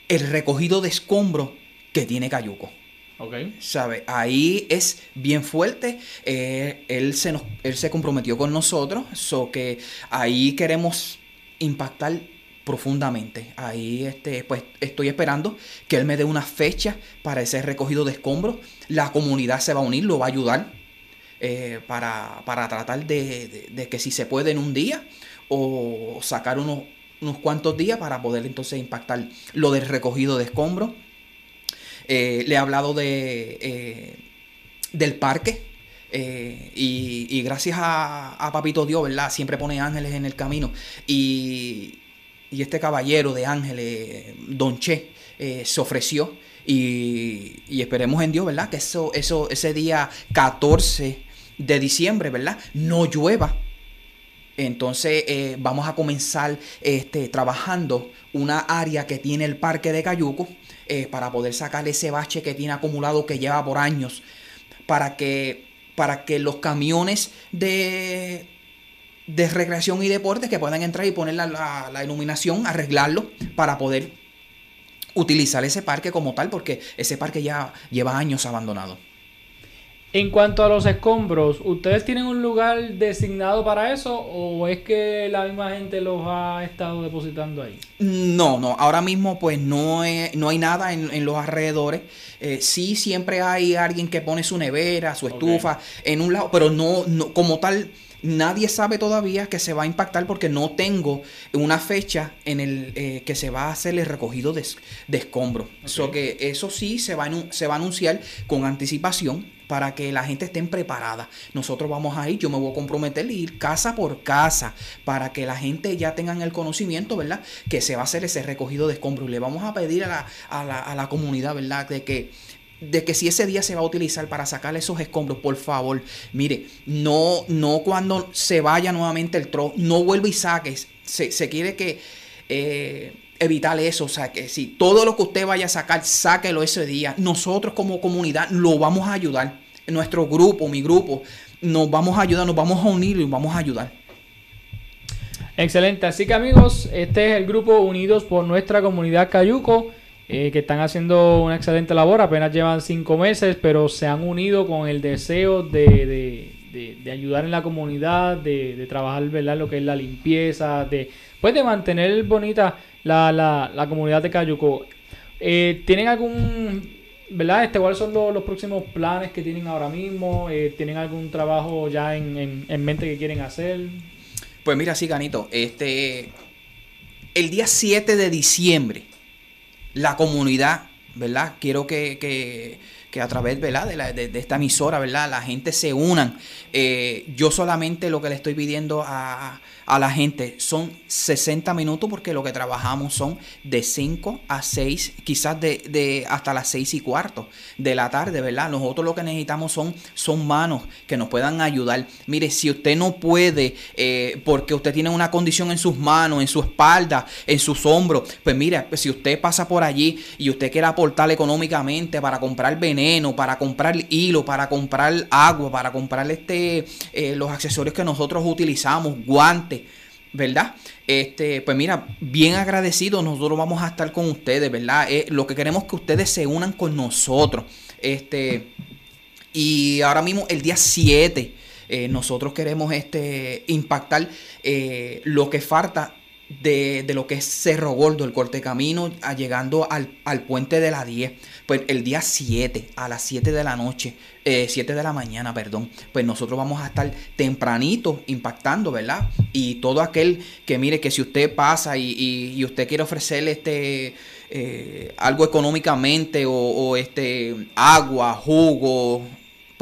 el recogido de escombros que tiene Cayuco. Okay. ¿Sabe? Ahí es bien fuerte. Eh, él, se nos, él se comprometió con nosotros. So que ahí queremos impactar profundamente. Ahí este, pues estoy esperando que él me dé una fecha para ese recogido de escombros. La comunidad se va a unir, lo va a ayudar eh, para, tratar de, que si se puede en un día o sacar unos, unos cuantos días para poder entonces impactar lo del recogido de escombros. Eh, le he hablado de, eh, del parque. y, gracias a, Papito Dios, ¿verdad? Siempre pone ángeles en el camino. Y, y este caballero de ángeles, Don Che, eh, se ofreció y, esperemos en Dios, ¿verdad? Que eso, eso, ese día 14 de diciembre, ¿verdad? No llueva. Entonces eh, vamos a comenzar este, trabajando una área que tiene el parque de Cayuco eh, para poder sacar ese bache que tiene acumulado que lleva por años para que, para que los camiones de, de recreación y deportes que puedan entrar y poner la, la, iluminación, arreglarlo para poder utilizar ese parque como tal, porque ese parque ya lleva años abandonado. En cuanto a los escombros, ¿ustedes tienen un lugar designado para eso o es que la misma gente los ha estado depositando ahí? No, no, ahora mismo pues no, no hay nada en, los alrededores. Eh, sí, siempre hay alguien que pone su nevera, su estufa en un lado, pero no, no como tal Nadie sabe todavía que se va a impactar porque no tengo una fecha en el eh, que se va a hacer el recogido de, escombros. que eso sí se va, a, se va a anunciar con anticipación para que la gente esté preparada. Nosotros vamos a ir, yo me voy a comprometer a ir casa por casa para que la gente ya tengan el conocimiento, ¿verdad? Que se va a hacer ese recogido de escombros. Le vamos a pedir a la, a la, a la comunidad, ¿verdad? De que de que si ese día se va a utilizar para sacar esos escombros, por favor, mire, no, no cuando se vaya nuevamente el tro, no vuelva y saque. Se, quiere que eh, evitar eso, o sea, que si todo lo que usted vaya a sacar, sáquelo ese día. Nosotros como comunidad lo vamos a ayudar. Nuestro grupo, mi grupo, nos vamos a ayudar, nos vamos a unir y vamos a ayudar. Excelente, así que amigos, este es el grupo Unidos por nuestra comunidad Cayuco. Eh, que están haciendo una excelente labor, apenas llevan cinco meses, pero se han unido con el deseo de, ayudar en la comunidad, de, trabajar ¿verdad? lo que es la limpieza, de, pues de mantener bonita la, comunidad de Cayuco. Eh, ¿Tienen algún, verdad? Este, ¿Cuáles son los, próximos planes que tienen ahora mismo? Eh, ¿Tienen algún trabajo ya en, en, mente que quieren hacer? Pues mira, sí, Ganito, este, el día 7 de diciembre la comunidad, ¿verdad? Quiero que, que, que a través ¿verdad? De, la, de, esta emisora, ¿verdad? La gente se unan. Eh, yo solamente lo que le estoy pidiendo a, a la gente. Son 60 minutos porque lo que trabajamos son de 5 a 6, quizás de, hasta las 6 y cuarto de la tarde, ¿verdad? Nosotros lo que necesitamos son, son manos que nos puedan ayudar. Mire, si usted no puede, eh, porque usted tiene una condición en sus manos, en su espalda, en sus hombros, pues mire, si usted pasa por allí y usted quiere aportar económicamente para comprar veneno, para comprar hilo, para comprar agua, para comprar este, eh, los accesorios que nosotros utilizamos, guantes, ¿verdad? Este, pues mira, bien agradecido, nosotros vamos a estar con ustedes, ¿verdad? Eh, lo que queremos es que ustedes se unan con nosotros. Este, y ahora mismo, el día 7, eh, nosotros queremos este, impactar eh, lo que falta de, lo que es Cerro Gordo, el corte camino, llegando al, al, puente de la 10. Pues el día 7, a las 7 de la noche, 7 eh, de la mañana, perdón, pues nosotros vamos a estar tempranito impactando, ¿verdad? Y todo aquel que mire que si usted pasa y, usted quiere ofrecerle este... Eh, algo económicamente o este agua, jugo,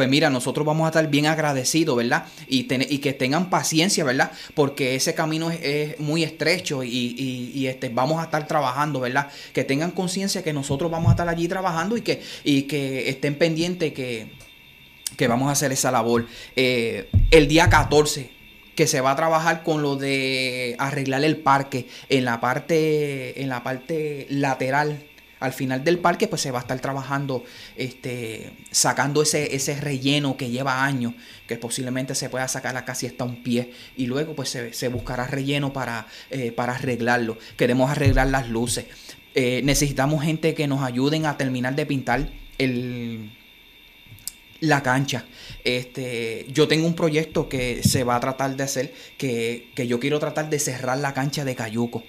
pues mira, nosotros vamos a estar bien agradecidos, ¿verdad? Y, y que tengan paciencia, ¿verdad? Porque ese camino es, muy estrecho y, este, vamos a estar trabajando, ¿verdad? Que tengan conciencia que nosotros vamos a estar allí trabajando y que, estén pendientes que, que vamos a hacer esa labor. Eh, el día 14 que se va a trabajar con lo de arreglar el parque en la parte en la parte lateral al final del parque pues se va a estar trabajando este, sacando ese, ese relleno que lleva años, que posiblemente se pueda sacar a casi hasta un pie y luego pues se, buscará relleno para, eh, para arreglarlo. Queremos arreglar las luces. Eh, necesitamos gente que nos ayuden a terminar de pintar el la cancha. Este, yo tengo un proyecto que se va a tratar de hacer, que, que yo quiero tratar de cerrar la cancha de Cayuco.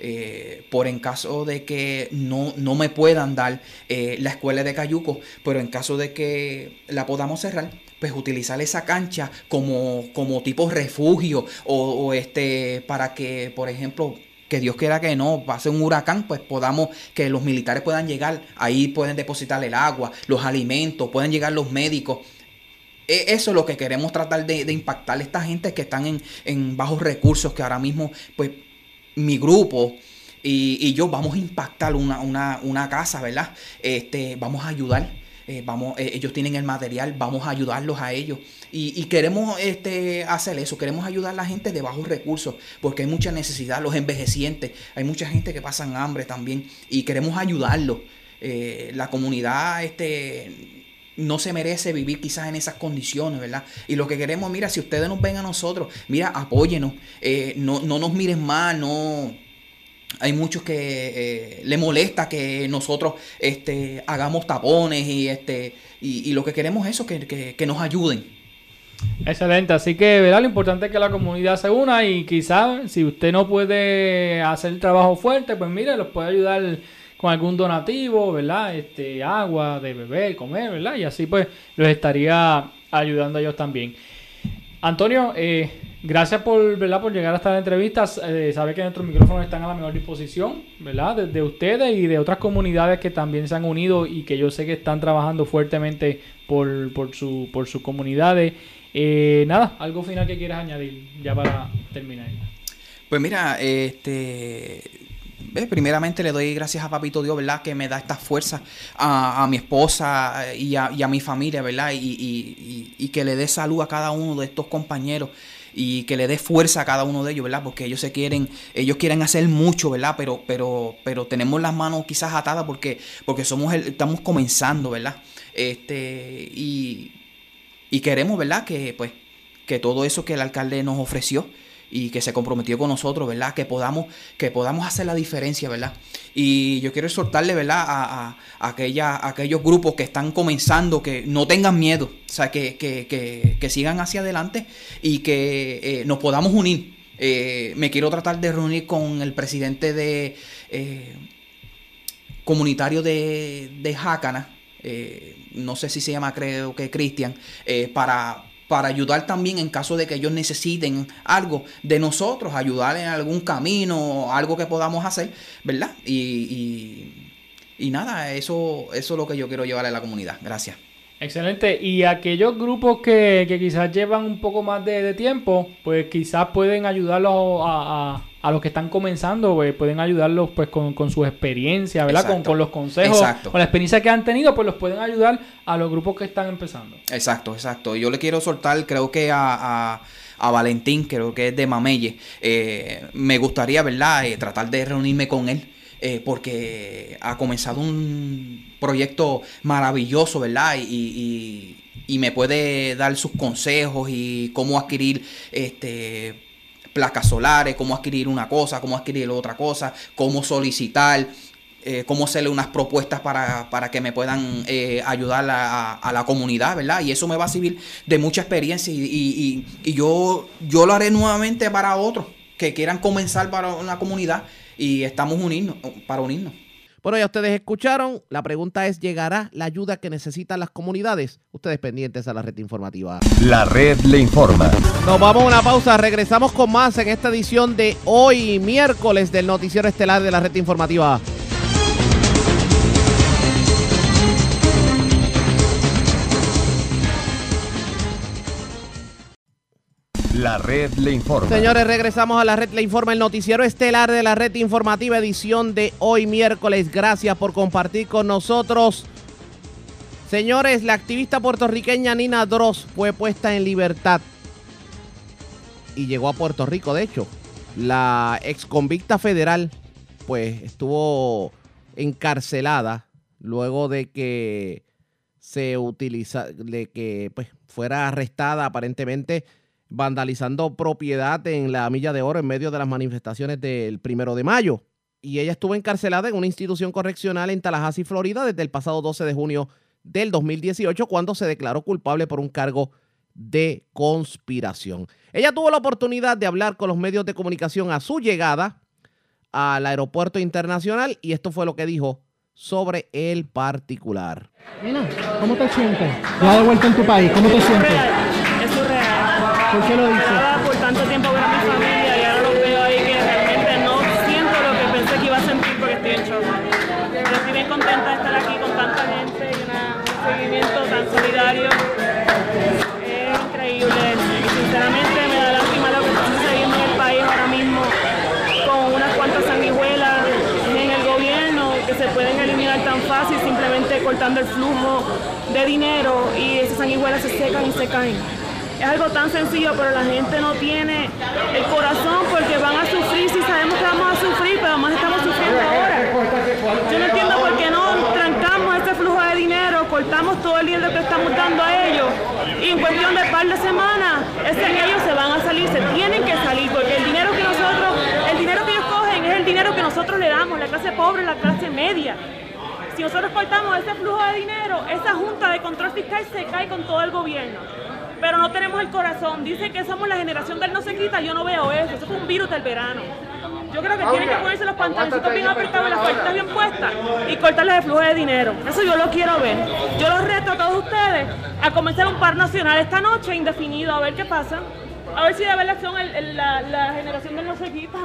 Eh, por en caso de que no, no me puedan dar eh, la escuela de Cayuco, pero en caso de que la podamos cerrar, pues utilizar esa cancha como, como tipo refugio o, este para que, por ejemplo, que Dios quiera que no pase un huracán, pues podamos, que los militares puedan llegar, ahí pueden depositar el agua, los alimentos, pueden llegar los médicos. E, eso es lo que queremos tratar de, impactar a esta gente que están en, en, bajos recursos, que ahora mismo, pues mi grupo y, yo vamos a impactar una, una, una casa, ¿verdad? Este, vamos a ayudar eh, vamos, eh, ellos tienen el material, vamos a ayudarlos a ellos. Y, queremos este, hacer eso, queremos ayudar a la gente de bajos recursos, porque hay mucha necesidad, los envejecientes, hay mucha gente que pasan hambre también, y queremos ayudarlos. Eh, la comunidad este, no se merece vivir quizás en esas condiciones, ¿verdad? Y lo que queremos, mira, si ustedes nos ven a nosotros, mira, apóyenos, no, no nos miren mal, no hay muchos que eh, le molesta que nosotros este, hagamos tapones y, este, y, lo que queremos es eso, que, que, nos ayuden. Excelente, así que ¿verdad? lo importante es que la comunidad se una y quizás si usted no puede hacer trabajo fuerte, pues mire, los puede ayudar con algún donativo, ¿verdad? Este, agua de beber, comer, ¿verdad? Y así pues los estaría ayudando a ellos también. Antonio, eh, Gracias por, ¿verdad? por llegar hasta la entrevista. Eh, sabe que nuestros micrófonos están a la mejor disposición, ¿verdad? De, ustedes y de otras comunidades que también se han unido y que yo sé que están trabajando fuertemente por, por, su, por sus comunidades. Eh, nada, algo final que quieras añadir ya para terminar. Pues mira, este primeramente le doy gracias a Papito Dios, ¿verdad? Que me da esta fuerza a, mi esposa y a, mi familia, ¿verdad? Y, y, y, que le dé salud a cada uno de estos compañeros y que le dé fuerza a cada uno de ellos, ¿verdad? Porque ellos se quieren, ellos quieren hacer mucho, ¿verdad? Pero, pero, pero tenemos las manos quizás atadas porque, porque somos estamos comenzando, ¿verdad? Este, y, y queremos, ¿verdad? Que pues, que todo eso que el alcalde nos ofreció, y que se comprometió con nosotros, ¿verdad? Que podamos, que podamos hacer la diferencia, ¿verdad? Y yo quiero exhortarle, ¿verdad? A, aquella, aquellos grupos que están comenzando, que no tengan miedo, o sea, que, que, sigan hacia adelante y que eh, nos podamos unir. Eh, me quiero tratar de reunir con el presidente de eh, comunitario de, de no sé si se llama, creo que Cristian, para para ayudar también en caso de que ellos necesiten algo de nosotros, ayudar en algún camino, algo que podamos hacer, ¿verdad? Y, y, nada, eso, eso es lo que yo quiero llevar a la comunidad. Gracias. Excelente. Y aquellos grupos que, que quizás llevan un poco más de, tiempo, pues quizás pueden ayudarlos a, a, los que están comenzando, pues, pueden ayudarlos pues con, con su experiencia, ¿verdad? Con, con, los consejos, con la experiencia que han tenido, pues los pueden ayudar a los grupos que están empezando. Exacto, exacto. Yo le quiero soltar, creo que a, a Valentín, creo que es de Mamelle. Eh, me gustaría, ¿verdad?, eh, tratar de reunirme con él eh, porque ha comenzado un proyecto maravilloso, ¿verdad? Y, me puede dar sus consejos y cómo adquirir este placas solares, cómo adquirir una cosa, cómo adquirir otra cosa, cómo solicitar, eh, cómo hacerle unas propuestas para, que me puedan eh, ayudar a, la comunidad, ¿verdad? Y eso me va a servir de mucha experiencia y, y yo, yo lo haré nuevamente para otros que quieran comenzar para una comunidad y estamos unirnos, para unirnos. Bueno, ya ustedes escucharon. La pregunta es, ¿llegará la ayuda que necesitan las comunidades? Ustedes pendientes a la red informativa. La red le informa. Nos vamos a una pausa. Regresamos con más en esta edición de hoy, miércoles, del Noticiero Estelar de la red informativa. La red le informa. Señores, regresamos a la red le informa, el noticiero estelar de la red informativa, edición de hoy miércoles. Gracias por compartir con nosotros. Señores, la activista puertorriqueña Nina Dross fue puesta en libertad y llegó a Puerto Rico, de hecho. La ex convicta federal, pues, estuvo encarcelada luego de que se utiliza, de que, pues, fuera arrestada aparentemente vandalizando propiedad en la Milla de Oro en medio de las manifestaciones del primero de mayo. Y ella estuvo encarcelada en una institución correccional en Tallahassee, Florida, desde el pasado 12 de junio del 2018 cuando se declaró culpable por un cargo de conspiración. Ella tuvo la oportunidad de hablar con los medios de comunicación a su llegada al aeropuerto internacional y esto fue lo que dijo sobre el particular. Nina, ¿cómo te sientes? Ya de vuelta en tu país, ¿cómo te sientes? ¿Por qué lo dices? Por tanto tiempo ver a mi familia y ahora los veo ahí que realmente no siento lo que pensé que iba a sentir porque estoy en shock. Pero estoy bien contenta de estar aquí con tanta gente y una, un seguimiento tan solidario. Es increíble y sinceramente me da lástima lo que está sucediendo en el país ahora mismo con unas cuantas sanguijuelas en el gobierno que se pueden eliminar tan fácil simplemente cortando el flujo de dinero y esas sanguijuelas se secan y se caen. Es algo tan sencillo, pero la gente no tiene el corazón porque van a sufrir si sabemos que vamos a sufrir, pero más estamos sufriendo ahora. Yo no entiendo por qué no trancamos este flujo de dinero, cortamos todo el dinero que estamos dando a ellos y en cuestión de par de semanas, ese, ellos se van a salir, se tienen que salir porque el dinero que nosotros, el dinero que ellos cogen es el dinero que nosotros le damos, la clase pobre, la clase media. Si nosotros cortamos ese flujo de dinero, esa junta de control fiscal se cae con todo el gobierno. Pero no tenemos el corazón. Dice que somos la generación del no se quita. Yo no veo eso. Eso fue un virus del verano. Yo creo que tienen que ponerse los pantaloncitos bien apretados y las puertas bien puestas y cortarles el flujo de dinero. Eso yo lo quiero ver. Yo los reto a todos ustedes a comenzar un par nacional esta noche indefinido a ver qué pasa. A ver si de verdad son el- el- la, la generación del no se quita.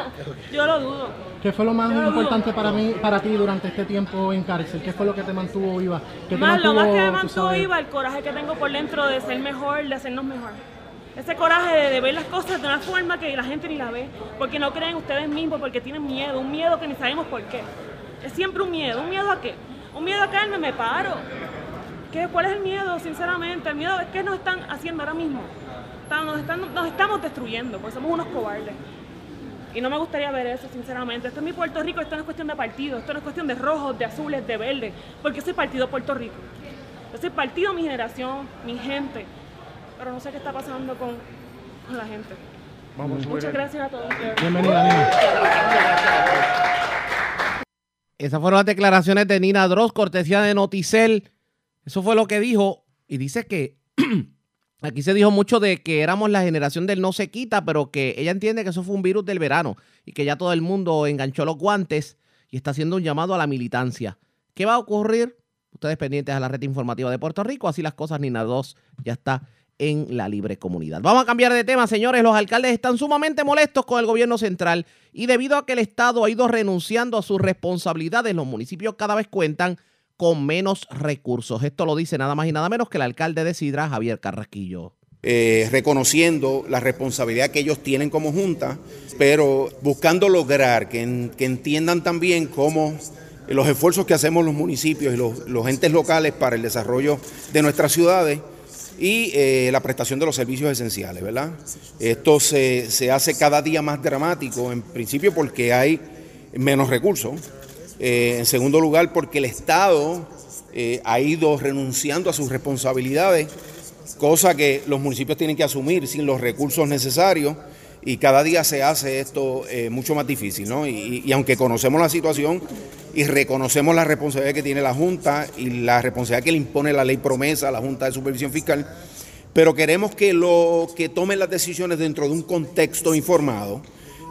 Yo lo dudo. ¿Qué fue lo más dudo. importante para mí, para ti durante este tiempo en cárcel? ¿Qué fue lo que te mantuvo viva? ¿Qué te Más, lo más que me mantuvo viva el coraje que tengo por dentro de ser mejor, de hacernos mejor. Ese coraje de, de ver las cosas de una forma que la gente ni la ve, porque no creen ustedes mismos, porque tienen miedo, un miedo que ni sabemos por qué. Es siempre un miedo, ¿un miedo a qué? Un miedo a caerme, me paro. ¿Qué, ¿Cuál es el miedo, sinceramente? El miedo es que nos están haciendo ahora mismo. Están- Nos, están- nos estamos destruyendo, porque somos unos cobardes. Y no me gustaría ver eso, sinceramente. Esto es mi Puerto Rico, esto no es cuestión de partido, esto no es cuestión de rojos, de azules, de verdes, porque yo soy partido Puerto Rico. Yo soy partido mi generación, mi gente. Pero no sé qué está pasando con, con la gente. Muchas gracias a todos. Bienvenida, Nina. Esas fueron las declaraciones de Nina Dross, cortesía de Noticel. Eso fue lo que dijo. Y dice que aquí se dijo mucho de que éramos la generación del no se quita, pero que ella entiende que eso fue un virus del verano y que ya todo el mundo enganchó los guantes y está haciendo un llamado a la militancia. ¿Qué va a ocurrir? Ustedes pendientes a la red informativa de Puerto Rico, así las cosas, Nina Dross ya está en la libre comunidad. Vamos a cambiar de tema, señores. Los alcaldes están sumamente molestos con el gobierno central y debido a que el Estado ha ido renunciando a sus responsabilidades, los municipios cada vez cuentan con menos recursos. Esto lo dice nada más y nada menos que el alcalde de Sidra, Javier Carrasquillo. eh, reconociendo la responsabilidad que ellos tienen como junta, pero buscando lograr que, en- que entiendan también cómo los esfuerzos que hacemos los municipios y los, entes locales para el desarrollo de nuestras ciudades y eh, la prestación de los servicios esenciales, ¿verdad? Esto se hace cada día más dramático, en principio porque hay menos recursos, eh, en segundo lugar porque el Estado eh, ha ido renunciando a sus responsabilidades cosa que los municipios tienen que asumir sin los recursos necesarios y cada día se hace esto eh, mucho más difícil, ¿no? Y, y aunque conocemos la situación y reconocemos la responsabilidad que tiene la Junta y la responsabilidad que le impone la ley promesa a la Junta de Supervisión Fiscal, pero queremos que, lo, que tomen las decisiones dentro de un contexto informado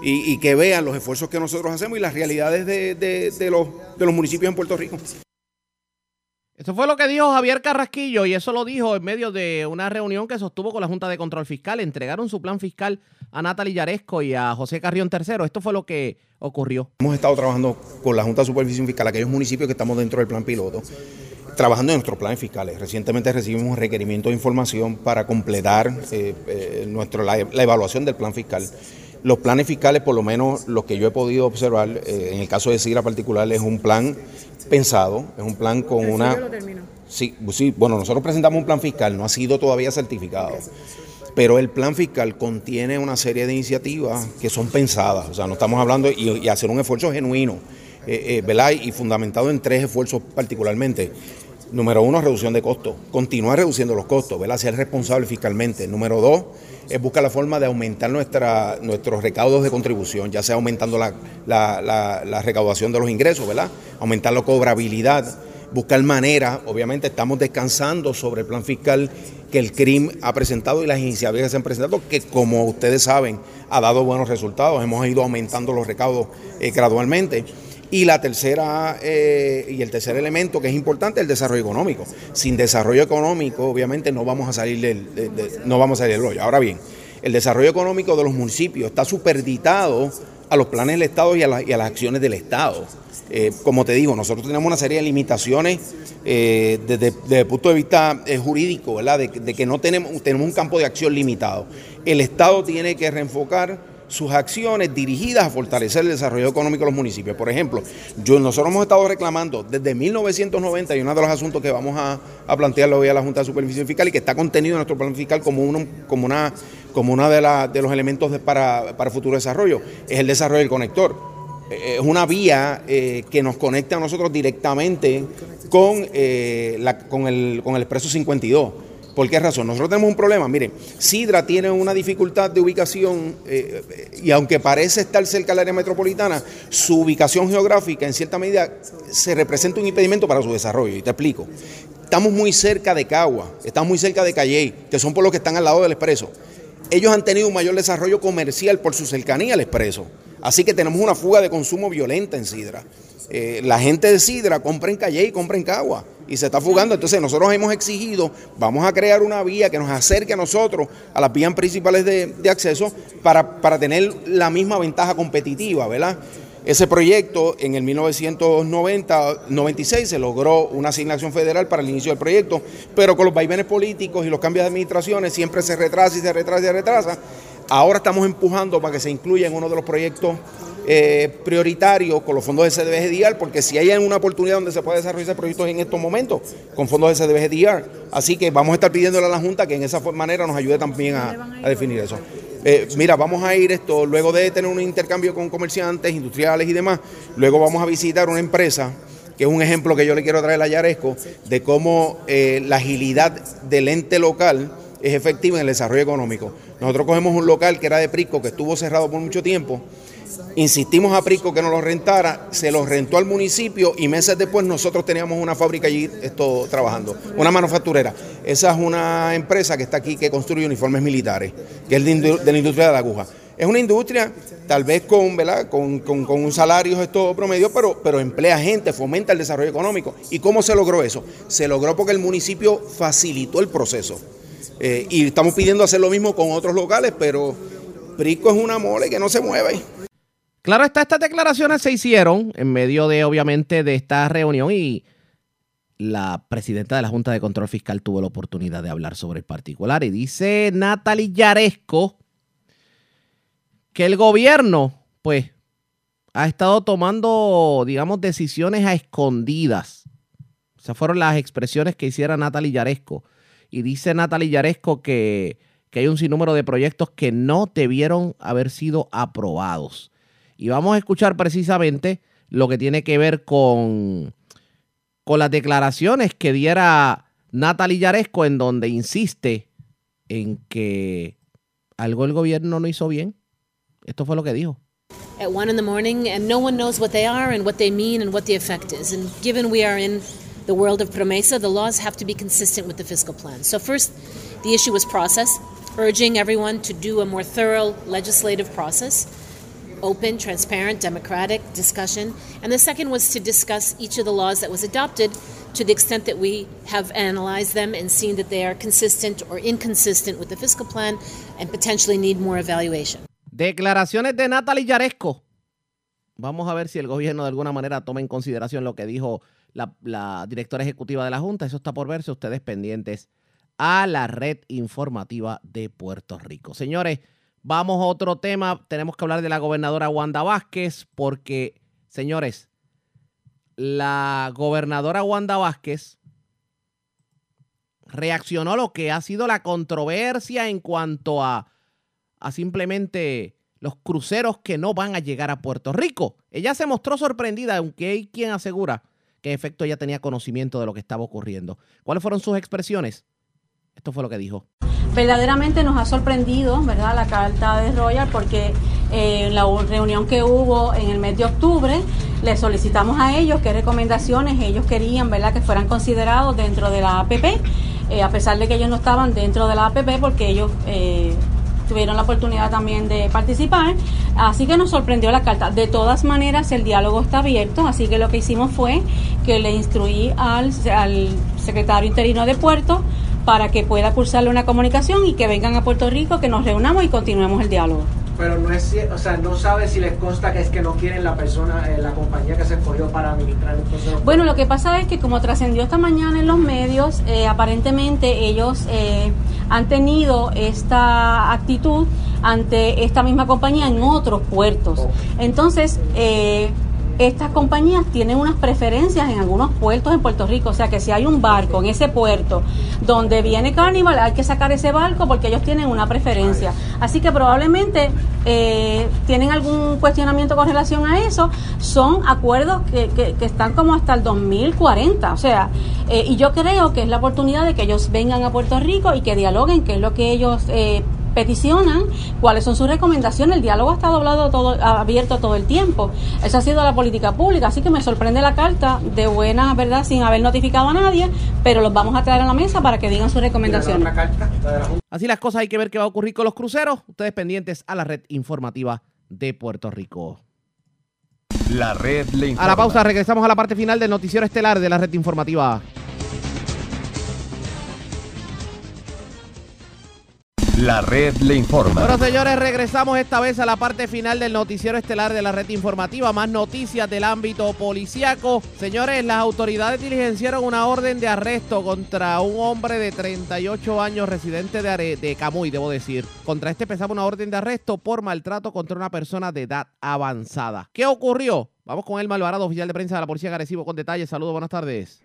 y, y que vean los esfuerzos que nosotros hacemos y las realidades de, de- de los, de los municipios en Puerto Rico. Eso fue lo que dijo Javier Carrasquillo y eso lo dijo en medio de una reunión que sostuvo con la Junta de Control Fiscal. Entregaron su plan fiscal a Natalie Yaresco y a José Carrión III. Esto fue lo que ocurrió. Hemos estado trabajando con la Junta de Supervisión Fiscal, aquellos municipios que estamos dentro del plan piloto, trabajando en nuestros planes fiscales. Recientemente recibimos un requerimiento de información para completar eh, eh, nuestro, la, la evaluación del plan fiscal. Los planes fiscales, por lo menos los que yo he podido observar, eh, en el caso de SIGRA particular, es un plan pensado, es un plan con una... Sí, sí, bueno, nosotros presentamos un plan fiscal, no ha sido todavía certificado, pero el plan fiscal contiene una serie de iniciativas que son pensadas, o sea, no estamos hablando y, y hacer un esfuerzo genuino, eh, eh, ¿verdad? Y fundamentado en tres esfuerzos particularmente. Número uno, reducción de costos, continuar reduciendo los costos, ¿verdad? Ser responsable fiscalmente. Número dos, es buscar la forma de aumentar nuestra, nuestros recaudos de contribución, ya sea aumentando la, la- la- la recaudación de los ingresos, ¿verdad? Aumentar la cobrabilidad buscar maneras, obviamente estamos descansando sobre el plan fiscal que el CRIM ha presentado y las iniciativas que se han presentado, que como ustedes saben, ha dado buenos resultados, hemos ido aumentando los recaudos eh, gradualmente. Y la tercera eh, y el tercer elemento que es importante, el desarrollo económico. Sin desarrollo económico, obviamente, no vamos a salir del, no vamos a salir del hoyo. Ahora bien, el desarrollo económico de los municipios está superditado a los planes del Estado y a, las acciones del Estado. Eh, como te digo, nosotros tenemos una serie de limitaciones eh, desde, el punto de vista jurídico, ¿verdad? De, de, que no tenemos, tenemos un campo de acción limitado. El Estado tiene que reenfocar sus acciones dirigidas a fortalecer el desarrollo económico de los municipios. Por ejemplo, nosotros hemos estado reclamando desde 1990 y uno de los asuntos que vamos a, a plantearle hoy a la Junta de Supervisión Fiscal y que está contenido en nuestro plan fiscal como uno, como una, como una de, de los elementos para, para futuro desarrollo, es el desarrollo del conector. Eh, es una vía eh, que nos conecta a nosotros directamente con, eh, la, con, el, con el Expreso 52 ¿Por qué razón? Nosotros tenemos un problema. Miren, Sidra tiene una dificultad de ubicación eh, y aunque parece estar cerca del área metropolitana, su ubicación geográfica en cierta medida se representa un impedimento para su desarrollo. Y te explico. Estamos muy cerca de Cagua, estamos muy cerca de Calley, que son por los que están al lado del expreso. Ellos han tenido un mayor desarrollo comercial por su cercanía al expreso. Así que tenemos una fuga de consumo violenta en Sidra. Eh, la gente de Sidra compra en Calle y compra en Cagua y se está fugando. Entonces nosotros hemos exigido, vamos a crear una vía que nos acerque a nosotros, a las vías principales de, acceso, para, para, tener la misma ventaja competitiva, ¿verdad? Ese proyecto en el 1990-96 se logró una asignación federal para el inicio del proyecto, pero con los vaivenes políticos y los cambios de administraciones siempre se retrasa y se retrasa y se retrasa. Ahora estamos empujando para que se incluya en uno de los proyectos eh, prioritario con los fondos de CDBG porque si hay una oportunidad donde se puede desarrollar proyectos en estos momentos con fondos de CDBG Así que vamos a estar pidiéndole a la Junta que en esa manera nos ayude también a, definir eso. Eh, mira, vamos a ir esto, luego de tener un intercambio con comerciantes, industriales y demás, luego vamos a visitar una empresa que es un ejemplo que yo le quiero traer a Yaresco, de cómo eh, la agilidad del ente local es efectiva en el desarrollo económico. Nosotros cogemos un local que era de Prisco, que estuvo cerrado por mucho tiempo, Insistimos a Prisco que nos lo rentara, se lo rentó al municipio y meses después nosotros teníamos una fábrica allí esto, trabajando, una manufacturera. Esa es una empresa que está aquí que construye uniformes militares, que es de, la industria de la aguja. Es una industria tal vez con, un salario esto promedio, pero, emplea gente, fomenta el desarrollo económico. ¿Y cómo se logró eso? Se logró porque el municipio facilitó el proceso. Eh, y estamos pidiendo hacer lo mismo con otros locales, pero Prisco es una mole que no se mueve. Claro está, estas declaraciones se hicieron en medio de, obviamente, de esta reunión y la presidenta de la Junta de Control Fiscal tuvo la oportunidad de hablar sobre el particular y dice Natalie Yaresco que el gobierno, pues, ha estado tomando, digamos, decisiones a escondidas. Esas fueron las expresiones que hiciera Natalie Yaresco. Y dice Natalie Yaresco que, que hay un sinnúmero de proyectos que no debieron haber sido aprobados. Y vamos a escuchar precisamente lo que tiene que ver con, con las declaraciones que diera Natalie Yaresco, en donde insiste en que algo el gobierno no hizo bien. Esto fue lo que dijo. At one in the morning, and no one knows what they are and what they mean and what the effect is. And given we are in the world of promesa, the laws have to be consistent with the fiscal plan. So, first, the issue was process, urging everyone to do a more thorough legislative process. Open, transparent, democratic discussion. And the second was to discuss each of the laws that was adopted to the extent that we have analyzed them and seen that they are consistent or inconsistent with the fiscal plan and potentially need more evaluation. Declaraciones de Natalie Yaresco. Vamos a ver si el gobierno de alguna manera toma en consideración lo que dijo la, la directora ejecutiva de la Junta. Eso está por verse. Ustedes pendientes a la red informativa de Puerto Rico. Señores, Vamos a otro tema. Tenemos que hablar de la gobernadora Wanda Vázquez porque, señores, la gobernadora Wanda Vázquez reaccionó a lo que ha sido la controversia en cuanto a, a simplemente los cruceros que no van a llegar a Puerto Rico. Ella se mostró sorprendida, aunque hay quien asegura que en efecto ella tenía conocimiento de lo que estaba ocurriendo. ¿Cuáles fueron sus expresiones? Esto fue lo que dijo verdaderamente nos ha sorprendido, ¿verdad? La carta de Royal porque eh, en la reunión que hubo en el mes de octubre, les solicitamos a ellos qué recomendaciones ellos querían ¿verdad? que fueran considerados dentro de la APP, eh, a pesar de que ellos no estaban dentro de la APP porque ellos eh, tuvieron la oportunidad también de participar. Así que nos sorprendió la carta. De todas maneras, el diálogo está abierto, así que lo que hicimos fue que le instruí al, al secretario interino de Puerto para que pueda cursarle una comunicación y que vengan a Puerto Rico, que nos reunamos y continuemos el diálogo. Pero no es, o sea, no sabe si les consta que es que no quieren la persona, eh, la compañía que se escogió para administrar el proceso. Bueno, lo que pasa es que como trascendió esta mañana en los medios, eh, aparentemente ellos eh, han tenido esta actitud ante esta misma compañía en otros puertos. Entonces, eh, estas compañías tienen unas preferencias en algunos puertos en Puerto Rico. O sea que si hay un barco en ese puerto donde viene Carnival, hay que sacar ese barco porque ellos tienen una preferencia. Así que probablemente eh, tienen algún cuestionamiento con relación a eso. Son acuerdos que, que, que están como hasta el 2040. O sea, eh, y yo creo que es la oportunidad de que ellos vengan a Puerto Rico y que dialoguen, que es lo que ellos... Eh, peticionan cuáles son sus recomendaciones. El diálogo ha estado hablado todo, abierto todo el tiempo. Esa ha sido la política pública. Así que me sorprende la carta de buena verdad sin haber notificado a nadie, pero los vamos a traer a la mesa para que digan sus recomendaciones. Así las cosas hay que ver qué va a ocurrir con los cruceros. Ustedes pendientes a la red informativa de Puerto Rico. La red le informa. A la pausa regresamos a la parte final del noticiero estelar de la red informativa. La red le informa. Bueno, señores, regresamos esta vez a la parte final del noticiero estelar de la red informativa. Más noticias del ámbito policiaco. Señores, las autoridades diligenciaron una orden de arresto contra un hombre de 38 años, residente de, Camuy, debo decir. Contra este pesaba una orden de arresto por maltrato contra una persona de edad avanzada. ¿Qué ocurrió? Vamos con el Malvarado, oficial de prensa de la Policía Arecibo, con detalles. Saludos, buenas tardes.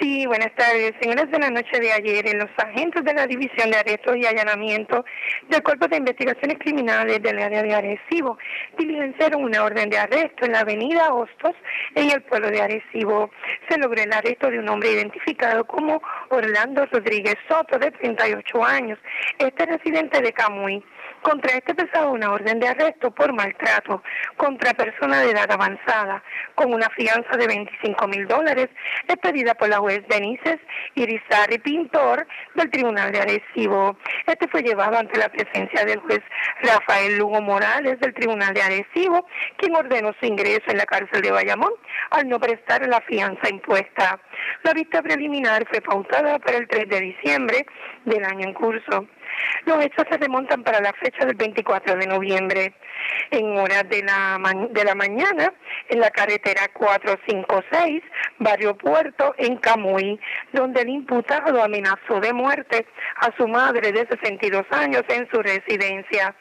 Sí, buenas tardes. Señores, de la noche de ayer, en los agentes de la División de Arrestos y Allanamiento del Cuerpo de Investigaciones Criminales del área de Arecibo diligenciaron una orden de arresto en la avenida Hostos, en el pueblo de Arecibo. Se logró el arresto de un hombre identificado como Orlando Rodríguez Soto, de 38 años, este residente de Camuy. Contra este pesaba una orden de arresto por maltrato contra persona de edad avanzada, con una fianza de 25 mil dólares, expedida por la juez Denises Irizarry Pintor del Tribunal de Arecibo. Este fue llevado ante la presencia del juez Rafael Lugo Morales del Tribunal de Arecibo, quien ordenó su ingreso en la cárcel de Bayamón al no prestar la fianza impuesta. La vista preliminar fue pautada para el 3 de diciembre del año en curso. Los hechos se remontan para la fecha del 24 de noviembre, en horas de la, de la mañana, en la carretera 456, Barrio Puerto, en Camuy, donde el imputado amenazó de muerte a su madre de 62 años en su residencia.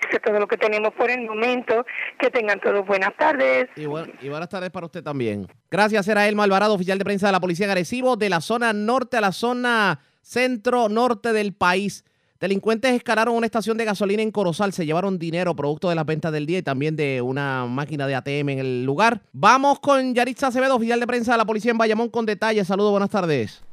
Eso es todo lo que tenemos por el momento. Que tengan todos buenas tardes. Y, bu y buenas tardes para usted también. Gracias, era Elma Alvarado, oficial de prensa de la Policía de Arecibo, de la zona norte a la zona centro-norte del país. Delincuentes escalaron una estación de gasolina en Corozal, se llevaron dinero producto de las ventas del día y también de una máquina de ATM en el lugar. Vamos con Yaritza Acevedo, oficial de prensa de la policía en Bayamón, con detalles. Saludos, buenas tardes.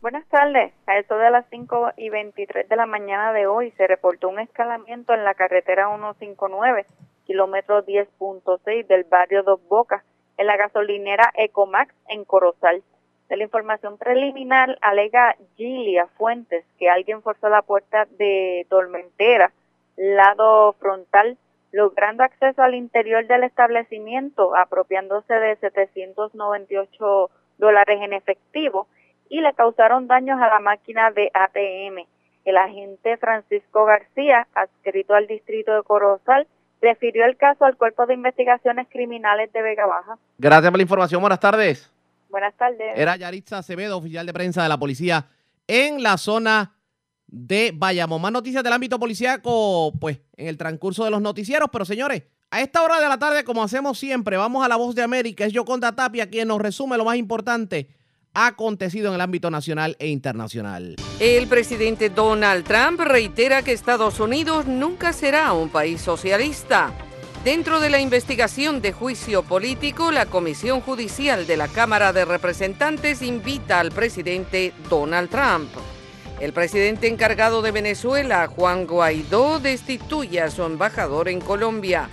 Buenas tardes. A eso de las 5 y 23 de la mañana de hoy se reportó un escalamiento en la carretera 159, kilómetro 10.6 del barrio Dos Bocas, en la gasolinera Ecomax en Corozal. De la información preliminar alega Gilia Fuentes que alguien forzó la puerta de Tormentera, lado frontal, logrando acceso al interior del establecimiento, apropiándose de 798 dólares en efectivo y le causaron daños a la máquina de ATM. El agente Francisco García, adscrito al distrito de Corozal, refirió el caso al Cuerpo de Investigaciones Criminales de Vega Baja. Gracias por la información. Buenas tardes. Buenas tardes. Era Yaritza Acevedo, oficial de prensa de la policía en la zona de Bayamón. Más noticias del ámbito policíaco, pues, en el transcurso de los noticieros. Pero, señores, a esta hora de la tarde, como hacemos siempre, vamos a la voz de América. Es Yoconda Tapia quien nos resume lo más importante ha acontecido en el ámbito nacional e internacional. El presidente Donald Trump reitera que Estados Unidos nunca será un país socialista. Dentro de la investigación de juicio político, la Comisión Judicial de la Cámara de Representantes invita al presidente Donald Trump. El presidente encargado de Venezuela, Juan Guaidó, destituye a su embajador en Colombia.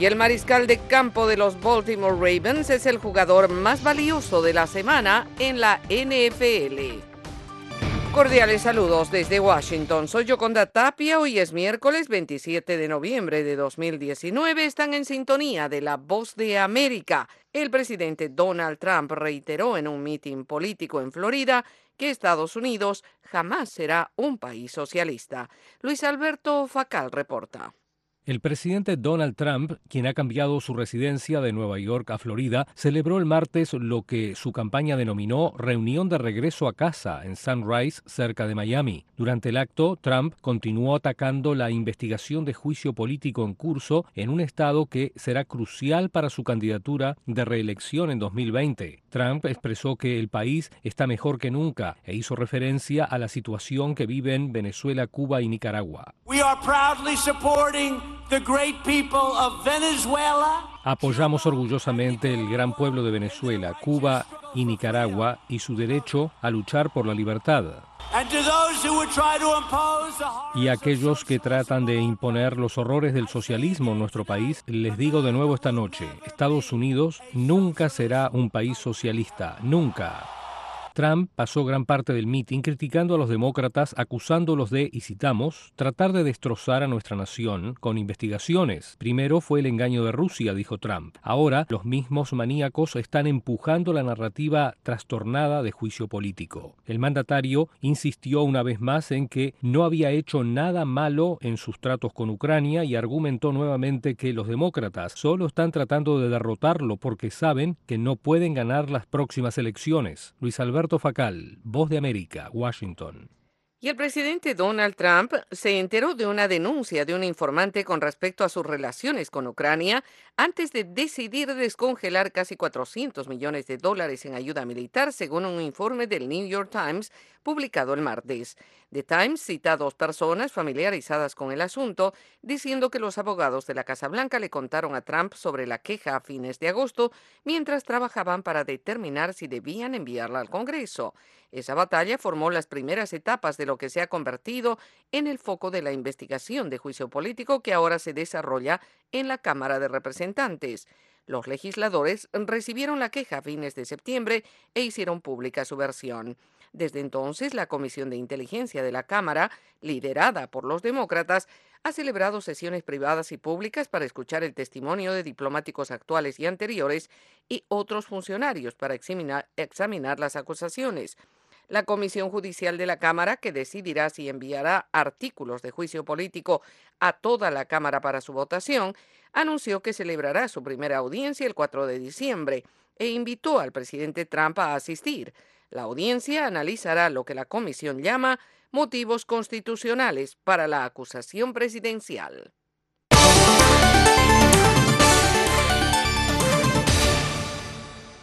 Y el mariscal de campo de los Baltimore Ravens es el jugador más valioso de la semana en la NFL. Cordiales saludos desde Washington. Soy Yoconda Tapia. Hoy es miércoles 27 de noviembre de 2019. Están en sintonía de La Voz de América. El presidente Donald Trump reiteró en un mitin político en Florida que Estados Unidos jamás será un país socialista. Luis Alberto Facal reporta. El presidente Donald Trump, quien ha cambiado su residencia de Nueva York a Florida, celebró el martes lo que su campaña denominó reunión de regreso a casa en Sunrise, cerca de Miami. Durante el acto, Trump continuó atacando la investigación de juicio político en curso en un estado que será crucial para su candidatura de reelección en 2020. Trump expresó que el país está mejor que nunca e hizo referencia a la situación que viven Venezuela, Cuba y Nicaragua. Apoyamos orgullosamente el gran pueblo de Venezuela, Cuba y Nicaragua y su derecho a luchar por la libertad. Y a aquellos que tratan de imponer los horrores del socialismo en nuestro país, les digo de nuevo esta noche, Estados Unidos nunca será un país socialista, nunca. Trump pasó gran parte del mitin criticando a los demócratas, acusándolos de, y citamos, tratar de destrozar a nuestra nación con investigaciones. Primero fue el engaño de Rusia, dijo Trump. Ahora los mismos maníacos están empujando la narrativa trastornada de juicio político. El mandatario insistió una vez más en que no había hecho nada malo en sus tratos con Ucrania y argumentó nuevamente que los demócratas solo están tratando de derrotarlo porque saben que no pueden ganar las próximas elecciones. Luis Alberto Facal, Voz de América, Washington. Y el presidente Donald Trump se enteró de una denuncia de un informante con respecto a sus relaciones con Ucrania antes de decidir descongelar casi 400 millones de dólares en ayuda militar, según un informe del New York Times publicado el martes. The Times cita a dos personas familiarizadas con el asunto, diciendo que los abogados de la Casa Blanca le contaron a Trump sobre la queja a fines de agosto mientras trabajaban para determinar si debían enviarla al Congreso. Esa batalla formó las primeras etapas de lo que se ha convertido en el foco de la investigación de juicio político que ahora se desarrolla en la Cámara de Representantes. Los legisladores recibieron la queja a fines de septiembre e hicieron pública su versión. Desde entonces, la Comisión de Inteligencia de la Cámara, liderada por los demócratas, ha celebrado sesiones privadas y públicas para escuchar el testimonio de diplomáticos actuales y anteriores y otros funcionarios para examinar, las acusaciones. La Comisión Judicial de la Cámara, que decidirá si enviará artículos de juicio político a toda la Cámara para su votación, anunció que celebrará su primera audiencia el 4 de diciembre e invitó al presidente Trump a asistir. La audiencia analizará lo que la comisión llama motivos constitucionales para la acusación presidencial.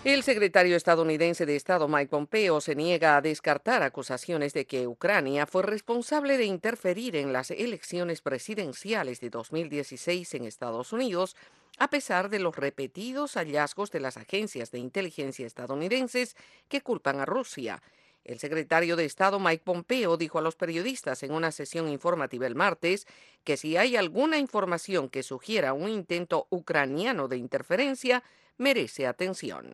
El secretario estadounidense de Estado Mike Pompeo se niega a descartar acusaciones de que Ucrania fue responsable de interferir en las elecciones presidenciales de 2016 en Estados Unidos, a pesar de los repetidos hallazgos de las agencias de inteligencia estadounidenses que culpan a Rusia. El secretario de Estado Mike Pompeo dijo a los periodistas en una sesión informativa el martes que si hay alguna información que sugiera un intento ucraniano de interferencia, merece atención.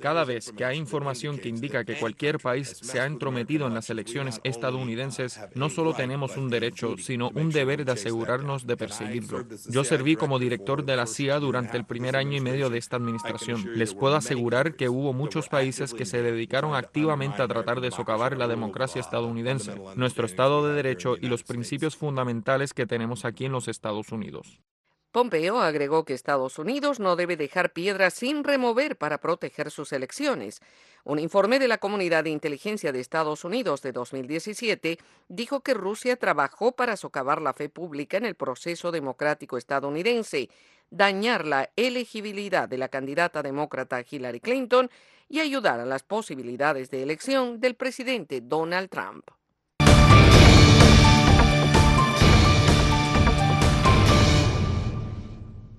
Cada vez que hay información que indica que cualquier país se ha entrometido en las elecciones estadounidenses, no solo tenemos un derecho, sino un deber de asegurarnos de perseguirlo. Yo serví como director de la CIA durante el primer año y medio de esta administración. Les puedo asegurar que hubo muchos países que se dedicaron activamente a tratar de socavar la democracia estadounidense, nuestro Estado de Derecho y los principios fundamentales que tenemos aquí en los Estados Unidos. Pompeo agregó que Estados Unidos no debe dejar piedras sin remover para proteger sus elecciones. Un informe de la Comunidad de Inteligencia de Estados Unidos de 2017 dijo que Rusia trabajó para socavar la fe pública en el proceso democrático estadounidense, dañar la elegibilidad de la candidata demócrata Hillary Clinton y ayudar a las posibilidades de elección del presidente Donald Trump.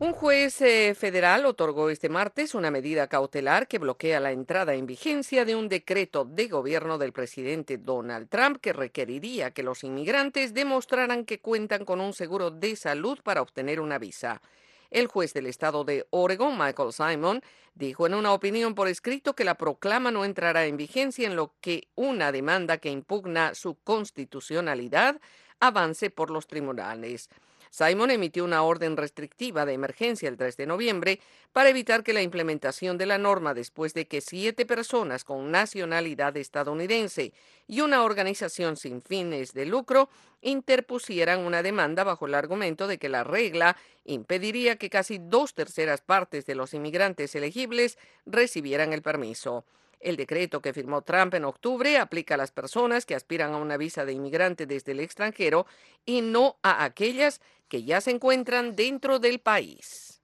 Un juez eh, federal otorgó este martes una medida cautelar que bloquea la entrada en vigencia de un decreto de gobierno del presidente Donald Trump que requeriría que los inmigrantes demostraran que cuentan con un seguro de salud para obtener una visa. El juez del estado de Oregon, Michael Simon, dijo en una opinión por escrito que la proclama no entrará en vigencia en lo que una demanda que impugna su constitucionalidad avance por los tribunales. Simon emitió una orden restrictiva de emergencia el 3 de noviembre para evitar que la implementación de la norma después de que siete personas con nacionalidad estadounidense y una organización sin fines de lucro interpusieran una demanda bajo el argumento de que la regla impediría que casi dos terceras partes de los inmigrantes elegibles recibieran el permiso. El decreto que firmó Trump en octubre aplica a las personas que aspiran a una visa de inmigrante desde el extranjero y no a aquellas que ya se encuentran dentro del país.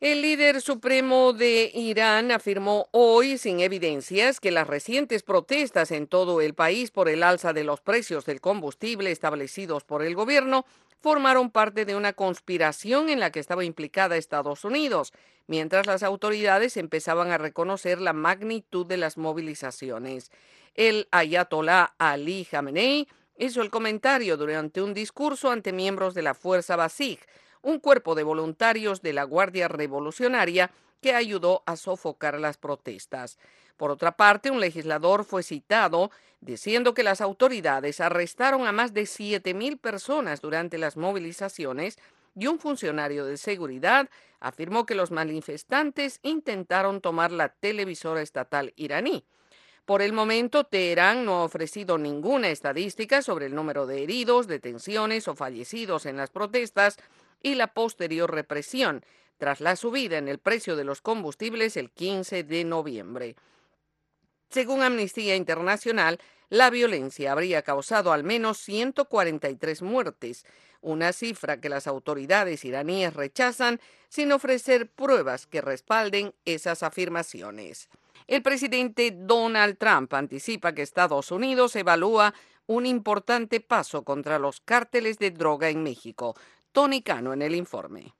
El líder supremo de Irán afirmó hoy, sin evidencias, que las recientes protestas en todo el país por el alza de los precios del combustible establecidos por el gobierno formaron parte de una conspiración en la que estaba implicada Estados Unidos, mientras las autoridades empezaban a reconocer la magnitud de las movilizaciones. El ayatolá Ali Khamenei hizo el comentario durante un discurso ante miembros de la Fuerza Basij, un cuerpo de voluntarios de la Guardia Revolucionaria que ayudó a sofocar las protestas. Por otra parte, un legislador fue citado diciendo que las autoridades arrestaron a más de 7.000 personas durante las movilizaciones y un funcionario de seguridad afirmó que los manifestantes intentaron tomar la televisora estatal iraní. Por el momento, Teherán no ha ofrecido ninguna estadística sobre el número de heridos, detenciones o fallecidos en las protestas y la posterior represión tras la subida en el precio de los combustibles el 15 de noviembre. Según Amnistía Internacional, la violencia habría causado al menos 143 muertes, una cifra que las autoridades iraníes rechazan sin ofrecer pruebas que respalden esas afirmaciones. El presidente Donald Trump anticipa que Estados Unidos evalúa un importante paso contra los cárteles de droga en México. Tony Cano en el informe.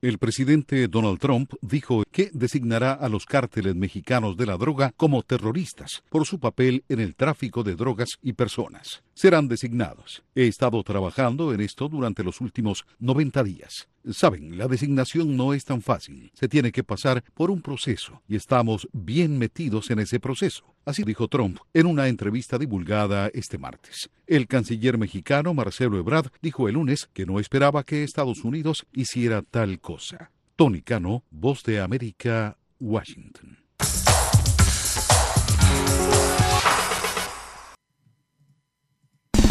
El presidente Donald Trump dijo que designará a los cárteles mexicanos de la droga como terroristas por su papel en el tráfico de drogas y personas. Serán designados. He estado trabajando en esto durante los últimos 90 días. Saben, la designación no es tan fácil. Se tiene que pasar por un proceso y estamos bien metidos en ese proceso. Así dijo Trump en una entrevista divulgada este martes. El canciller mexicano Marcelo Ebrard dijo el lunes que no esperaba que Estados Unidos hiciera tal cosa. Tony Cano, Voz de América, Washington.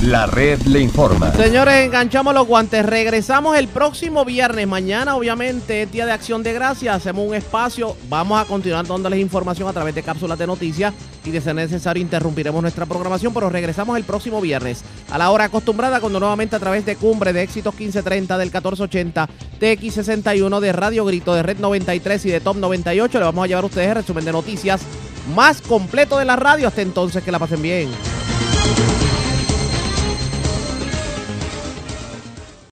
La red le informa. Señores, enganchamos los guantes. Regresamos el próximo viernes. Mañana, obviamente, es Día de Acción de Gracias. Hacemos un espacio. Vamos a continuar dándoles información a través de cápsulas de noticias. Y de ser necesario, interrumpiremos nuestra programación. Pero regresamos el próximo viernes a la hora acostumbrada, cuando nuevamente a través de Cumbre de Éxitos 1530, del 1480, TX61, de Radio Grito, de Red 93 y de Top 98, le vamos a llevar a ustedes el resumen de noticias más completo de la radio. Hasta entonces, que la pasen bien.